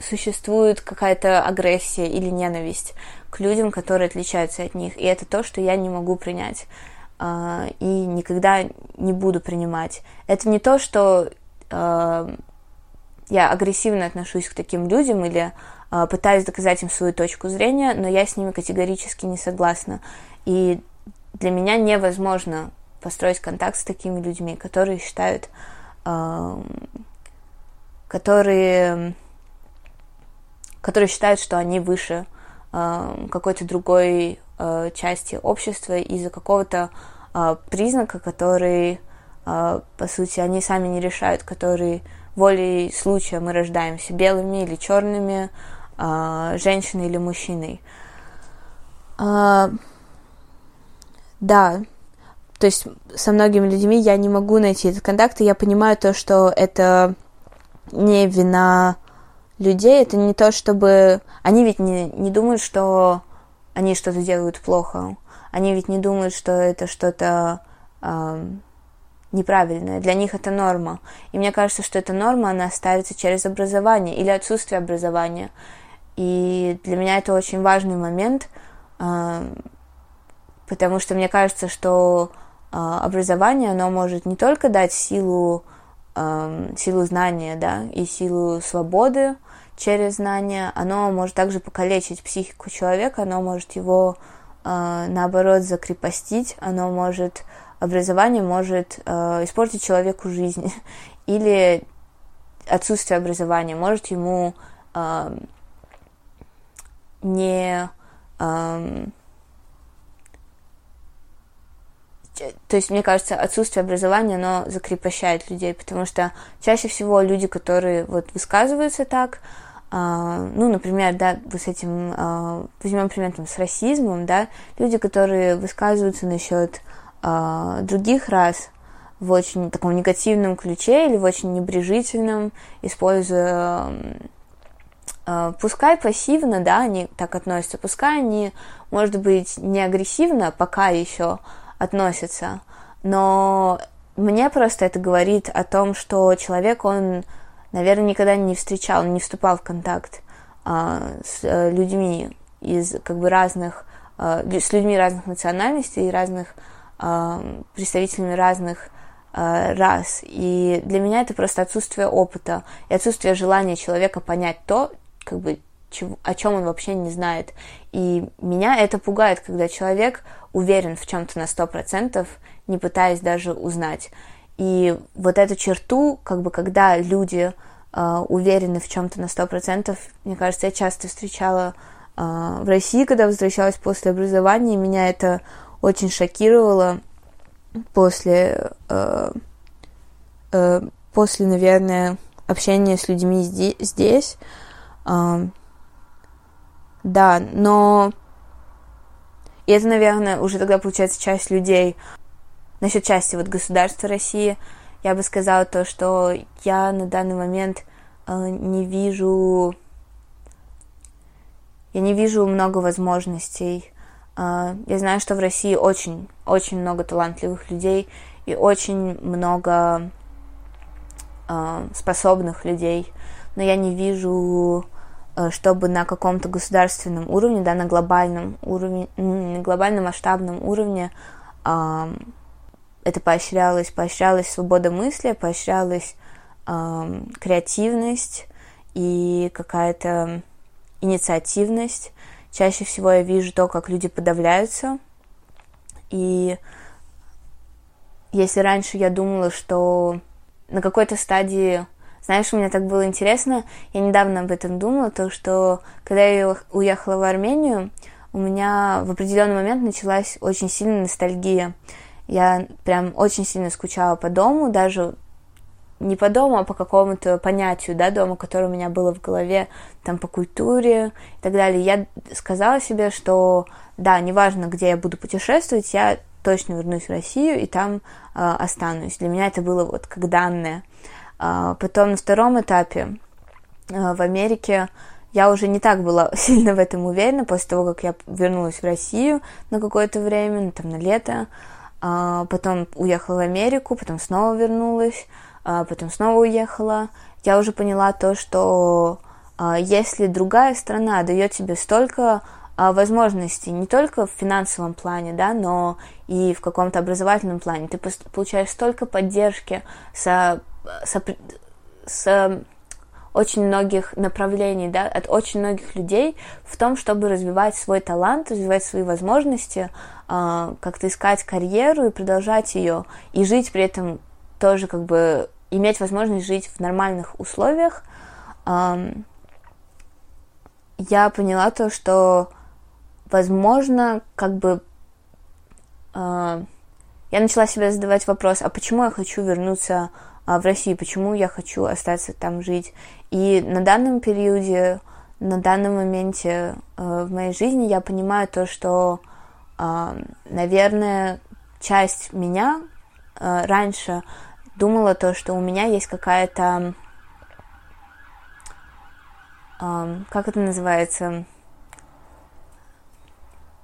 S1: существует какая-то агрессия или ненависть к людям, которые отличаются от них. И это то, что я не могу принять э, и никогда не буду принимать. Это не то, что э, я агрессивно отношусь к таким людям или э, пытаюсь доказать им свою точку зрения, но я с ними категорически не согласна. И для меня невозможно построить контакт с такими людьми, которые считают, которые, которые считают, что они выше э, какой-то другой э, части общества из-за какого-то э, признака, который, э, по сути, они сами не решают, который волей случая мы рождаемся белыми или черными, э, женщиной или мужчиной. Э, да, то есть со многими людьми я не могу найти этот контакт, и я понимаю то, что это не вина людей, это не то, чтобы... Они ведь не, не думают, что они что-то делают плохо. Они ведь не думают, что это что-то э, неправильное. Для них это норма. И мне кажется, что эта норма, она ставится через образование или отсутствие образования. И для меня это очень важный момент, э, потому что мне кажется, что а, образование, оно может не только дать силу, силу знания, да, и силу свободы через знания, оно может также покалечить психику человека, оно может его, а, наоборот, закрепостить, оно может, образование может а, испортить человеку жизнь, или отсутствие образования может ему не то есть, мне кажется, отсутствие образования, оно закрепощает людей, потому что чаще всего люди, которые вот высказываются так, Uh, ну, например, да, с этим, uh, возьмем пример там, с расизмом, да, люди, которые высказываются насчет uh, других рас в очень таком негативном ключе или в очень небрежительном, используя, пускай пассивно, да, они так относятся, пускай они, может быть, не агрессивно пока еще, относится. Но мне просто это говорит о том, что человек, он, наверное, никогда не встречал, не вступал в контакт а, с а, людьми из как бы разных, а, с людьми разных национальностей и разных а, представителями разных а, рас. И для меня это просто отсутствие опыта и отсутствие желания человека понять то, как бы, чего, о чем он вообще не знает. И меня это пугает, когда человек уверен в чем-то на сто процентов, не пытаясь даже узнать. И вот эту черту, как бы, когда люди э, уверены в чем-то на сто процентов, мне кажется, я часто встречала э, в России, когда возвращалась после образования, и меня это очень шокировало после, э, э, после, наверное, общения с людьми здесь. Э, да, но и это, наверное, уже тогда получается часть людей. Насчет части вот государства России, я бы сказала то, что я на данный момент э, не вижу... Я не вижу много возможностей. Э, я знаю, что в России очень, очень много талантливых людей и очень много э, способных людей, но я не вижу чтобы на каком-то государственном уровне, да, на глобальном уровне, глобальном масштабном уровне э, это поощрялось, поощрялась свобода мысли, поощрялась э, креативность и какая-то инициативность. Чаще всего я вижу то, как люди подавляются. И если раньше я думала, что на какой-то стадии знаешь, мне так было интересно, я недавно об этом думала, то, что когда я уехала в Армению, у меня в определенный момент началась очень сильная ностальгия. Я прям очень сильно скучала по дому, даже не по дому, а по какому-то понятию, да, дома, которое у меня было в голове, там, по культуре и так далее. Я сказала себе, что, да, неважно, где я буду путешествовать, я точно вернусь в Россию и там э, останусь. Для меня это было вот как данное. А, потом на втором этапе а, в Америке я уже не так была сильно в этом уверена после того, как я вернулась в Россию на какое-то время, ну, там на лето, а, потом уехала в Америку, потом снова вернулась, потом снова уехала. Я уже поняла то, что а, если другая страна дает тебе столько а, возможностей, не только в финансовом плане, да, но и в каком-то образовательном плане, ты получаешь столько поддержки со, со, с очень многих направлений, да, от очень многих людей в том, чтобы развивать свой талант, развивать свои возможности, э, как-то искать карьеру и продолжать ее, и жить при этом тоже как бы иметь возможность жить в нормальных условиях. Э, я поняла то, что возможно, как бы э, я начала себе задавать вопрос, а почему я хочу вернуться в России, почему я хочу остаться там жить. И на данном периоде, на данном моменте э, в моей жизни я понимаю то, что, э, наверное, часть меня э, раньше думала то, что у меня есть какая-то, э, как это называется,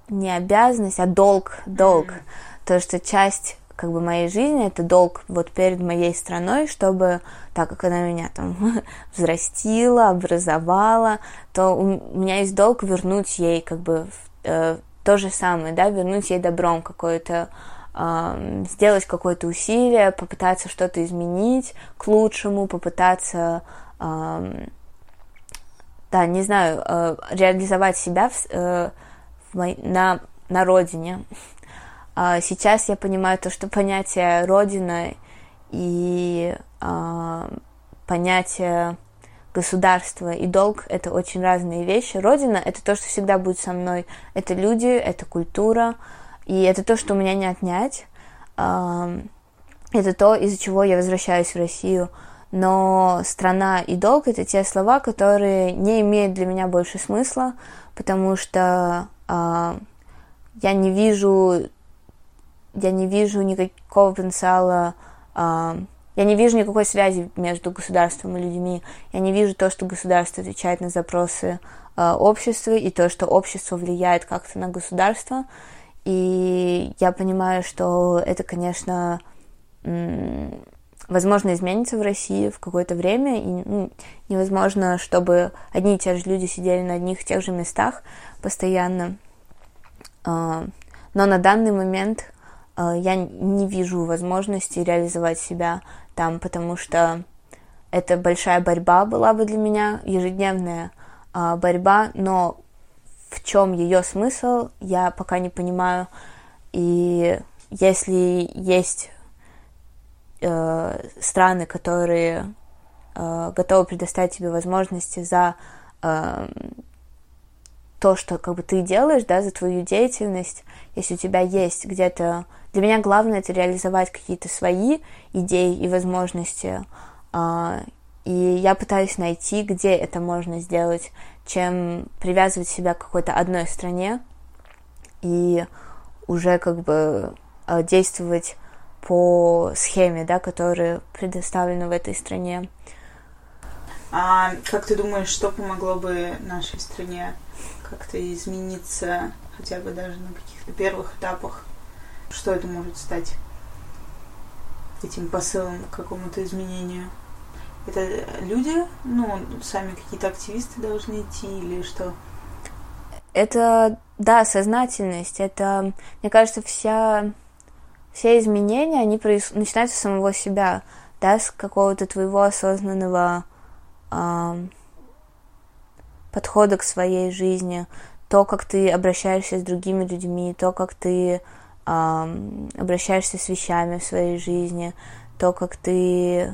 S1: не обязанность, а долг, долг. Mm-hmm. То, что часть как бы моей жизни, это долг вот перед моей страной, чтобы, так как она меня там взрастила, образовала, то у меня есть долг вернуть ей как бы э, то же самое, да, вернуть ей добром какое-то, э, сделать какое-то усилие, попытаться что-то изменить к лучшему, попытаться, э, да, не знаю, э, реализовать себя в, э, в мо- на, на родине. А сейчас я понимаю то, что понятие Родина и а, понятие государства и долг — это очень разные вещи. Родина — это то, что всегда будет со мной. Это люди, это культура, и это то, что у меня не отнять. А, это то, из-за чего я возвращаюсь в Россию. Но страна и долг — это те слова, которые не имеют для меня больше смысла, потому что я не вижу я не вижу никакого потенциала, э, я не вижу никакой связи между государством и людьми. Я не вижу то, что государство отвечает на запросы э, общества и то, что общество влияет как-то на государство. И я понимаю, что это, конечно, возможно, изменится в России в какое-то время, и ну, невозможно, чтобы одни и те же люди сидели на одних и тех же местах постоянно. Но на данный момент я не вижу возможности реализовать себя там, потому что это большая борьба была бы для меня, ежедневная э, борьба, но в чем ее смысл, я пока не понимаю. И если есть э, страны, которые э, готовы предоставить тебе возможности за э, то, что как бы ты делаешь, да, за твою деятельность, если у тебя есть где-то... Для меня главное это реализовать какие-то свои идеи и возможности. А, и я пытаюсь найти, где это можно сделать, чем привязывать себя к какой-то одной стране и уже как бы а, действовать по схеме, да, которая предоставлена в этой стране.
S3: А как ты думаешь, что помогло бы нашей стране как-то измениться хотя бы даже на каких-то первых этапах, что это может стать этим посылом к какому-то изменению. Это люди, ну, сами какие-то активисты должны идти или что?
S1: Это, да, сознательность. Это, мне кажется, вся, все изменения, они проис... начинаются с самого себя, да, с какого-то твоего осознанного э, подхода к своей жизни, то, как ты обращаешься с другими людьми, то, как ты э, обращаешься с вещами в своей жизни, то, как ты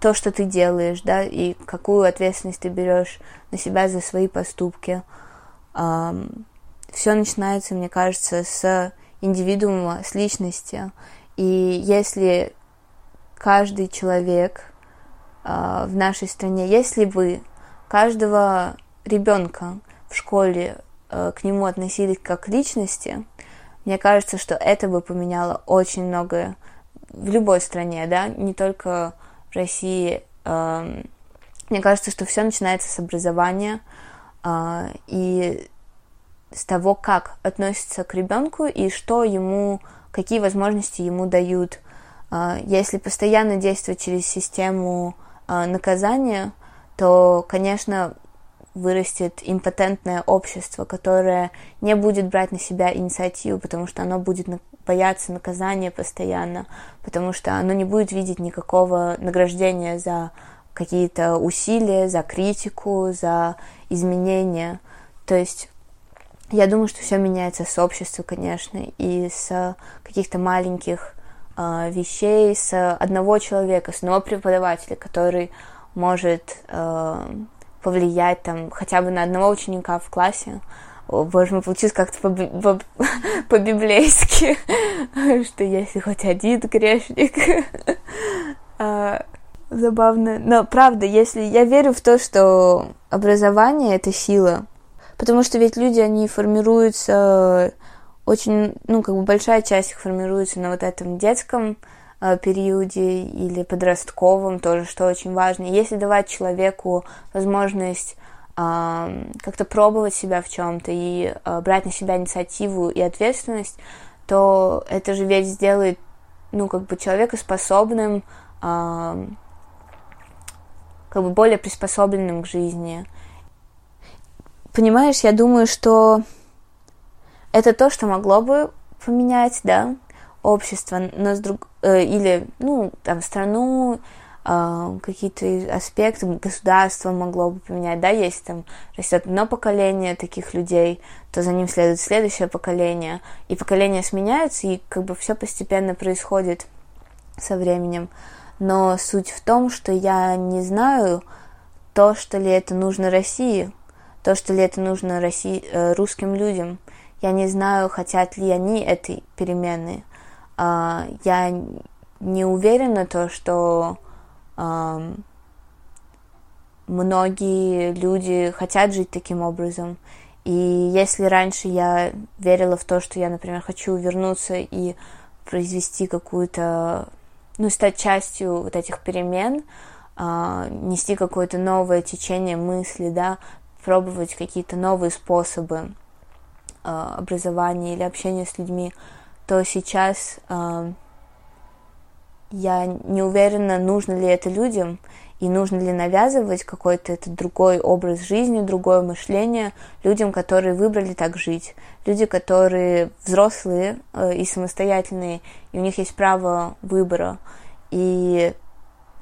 S1: то, что ты делаешь, да, и какую ответственность ты берешь на себя за свои поступки. Все начинается, мне кажется, с индивидуума, с личности. И если каждый человек э, в нашей стране, если вы каждого ребенка в школе к нему относились как к личности, мне кажется, что это бы поменяло очень многое в любой стране, да, не только в России. Э, мне кажется, что все начинается с образования э, и с того, как относятся к ребенку и что ему, какие возможности ему дают. Если постоянно действовать через систему э, наказание, то, конечно, вырастет импотентное общество, которое не будет брать на себя инициативу, потому что оно будет бояться наказания постоянно, потому что оно не будет видеть никакого награждения за какие-то усилия, за критику, за изменения. То есть я думаю, что все меняется с общества, конечно, и с каких-то маленьких э, вещей, с одного человека, с одного преподавателя, который может э, повлиять там хотя бы на одного ученика в классе. О, боже мой, получилось как-то по-библейски, что если хоть один грешник. А, забавно. Но правда, если я верю в то, что образование это сила, потому что ведь люди, они формируются очень, ну, как бы большая часть их формируется на вот этом детском периоде или подростковом тоже, что очень важно. Если давать человеку возможность э, как-то пробовать себя в чем-то и э, брать на себя инициативу и ответственность, то это же ведь сделает, ну, как бы человека способным, э, как бы более приспособленным к жизни. Понимаешь, я думаю, что это то, что могло бы поменять, да, общество, но с друг... Э, или, ну, там, страну, э, какие-то аспекты государства могло бы поменять, да, если там растет одно поколение таких людей, то за ним следует следующее поколение, и поколения сменяются, и как бы все постепенно происходит со временем. Но суть в том, что я не знаю, то, что ли это нужно России, то, что ли это нужно России, э, русским людям. Я не знаю, хотят ли они этой перемены. А, я не уверена то, что многие люди хотят жить таким образом. И если раньше я верила в то, что я, например, хочу вернуться и произвести какую-то, ну, стать частью вот этих перемен, э, нести какое-то новое течение мысли, да, пробовать какие-то новые способы э, образования или общения с людьми, то сейчас э, я не уверена, нужно ли это людям и нужно ли навязывать какой-то этот другой образ жизни, другое мышление людям, которые выбрали так жить. Люди, которые взрослые э, и самостоятельные, и у них есть право выбора. И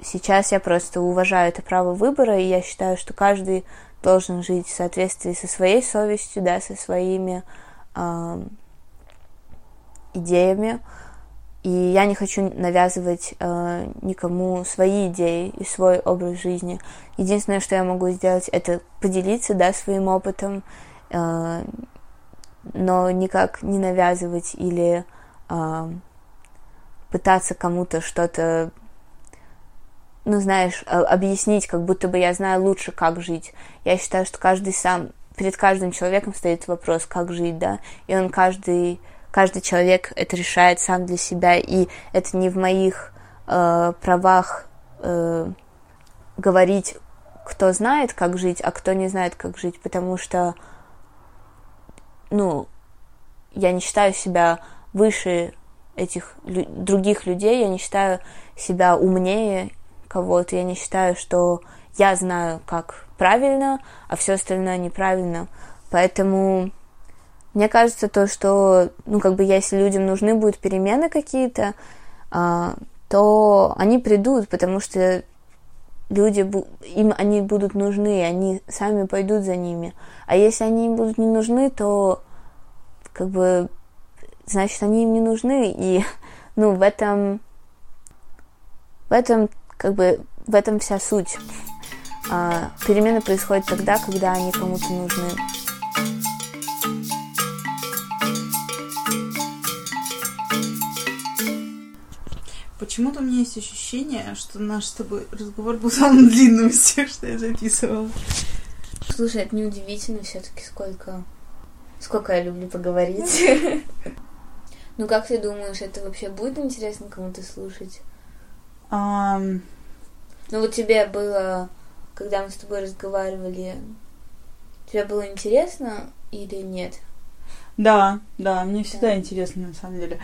S1: сейчас я просто уважаю это право выбора, и я считаю, что каждый должен жить в соответствии со своей совестью, да, со своими э, идеями, и я не хочу навязывать э, никому свои идеи и свой образ жизни. Единственное, что я могу сделать, это поделиться, да, своим опытом, э, но никак не навязывать или э, пытаться кому-то что-то, ну, знаешь, объяснить, как будто бы я знаю лучше, как жить. Я считаю, что каждый сам, перед каждым человеком стоит вопрос, как жить, да, и он каждый каждый человек это решает сам для себя, и это не в моих э, правах э, говорить, кто знает, как жить, а кто не знает, как жить, потому что, ну, я не считаю себя выше этих лю- других людей, я не считаю себя умнее кого-то, я не считаю, что я знаю, как правильно, а все остальное неправильно. Поэтому мне кажется, то, что, ну, как бы, если людям нужны будут перемены какие-то, а, то они придут, потому что люди, им они будут нужны, они сами пойдут за ними. А если они им будут не нужны, то, как бы, значит, они им не нужны, и, ну, в этом, в этом, как бы, в этом вся суть. А, перемены происходят тогда, когда они кому-то нужны.
S3: Почему-то у меня есть ощущение, что наш с тобой разговор был самым длинным из всех, что я записывала.
S1: Слушай, это неудивительно все-таки, сколько... Сколько я люблю поговорить. Ну, как ты думаешь, это вообще будет интересно кому-то слушать? Ну, вот тебе было, когда мы с тобой разговаривали, тебе было интересно или нет?
S3: Да, да, мне всегда интересно, на самом деле.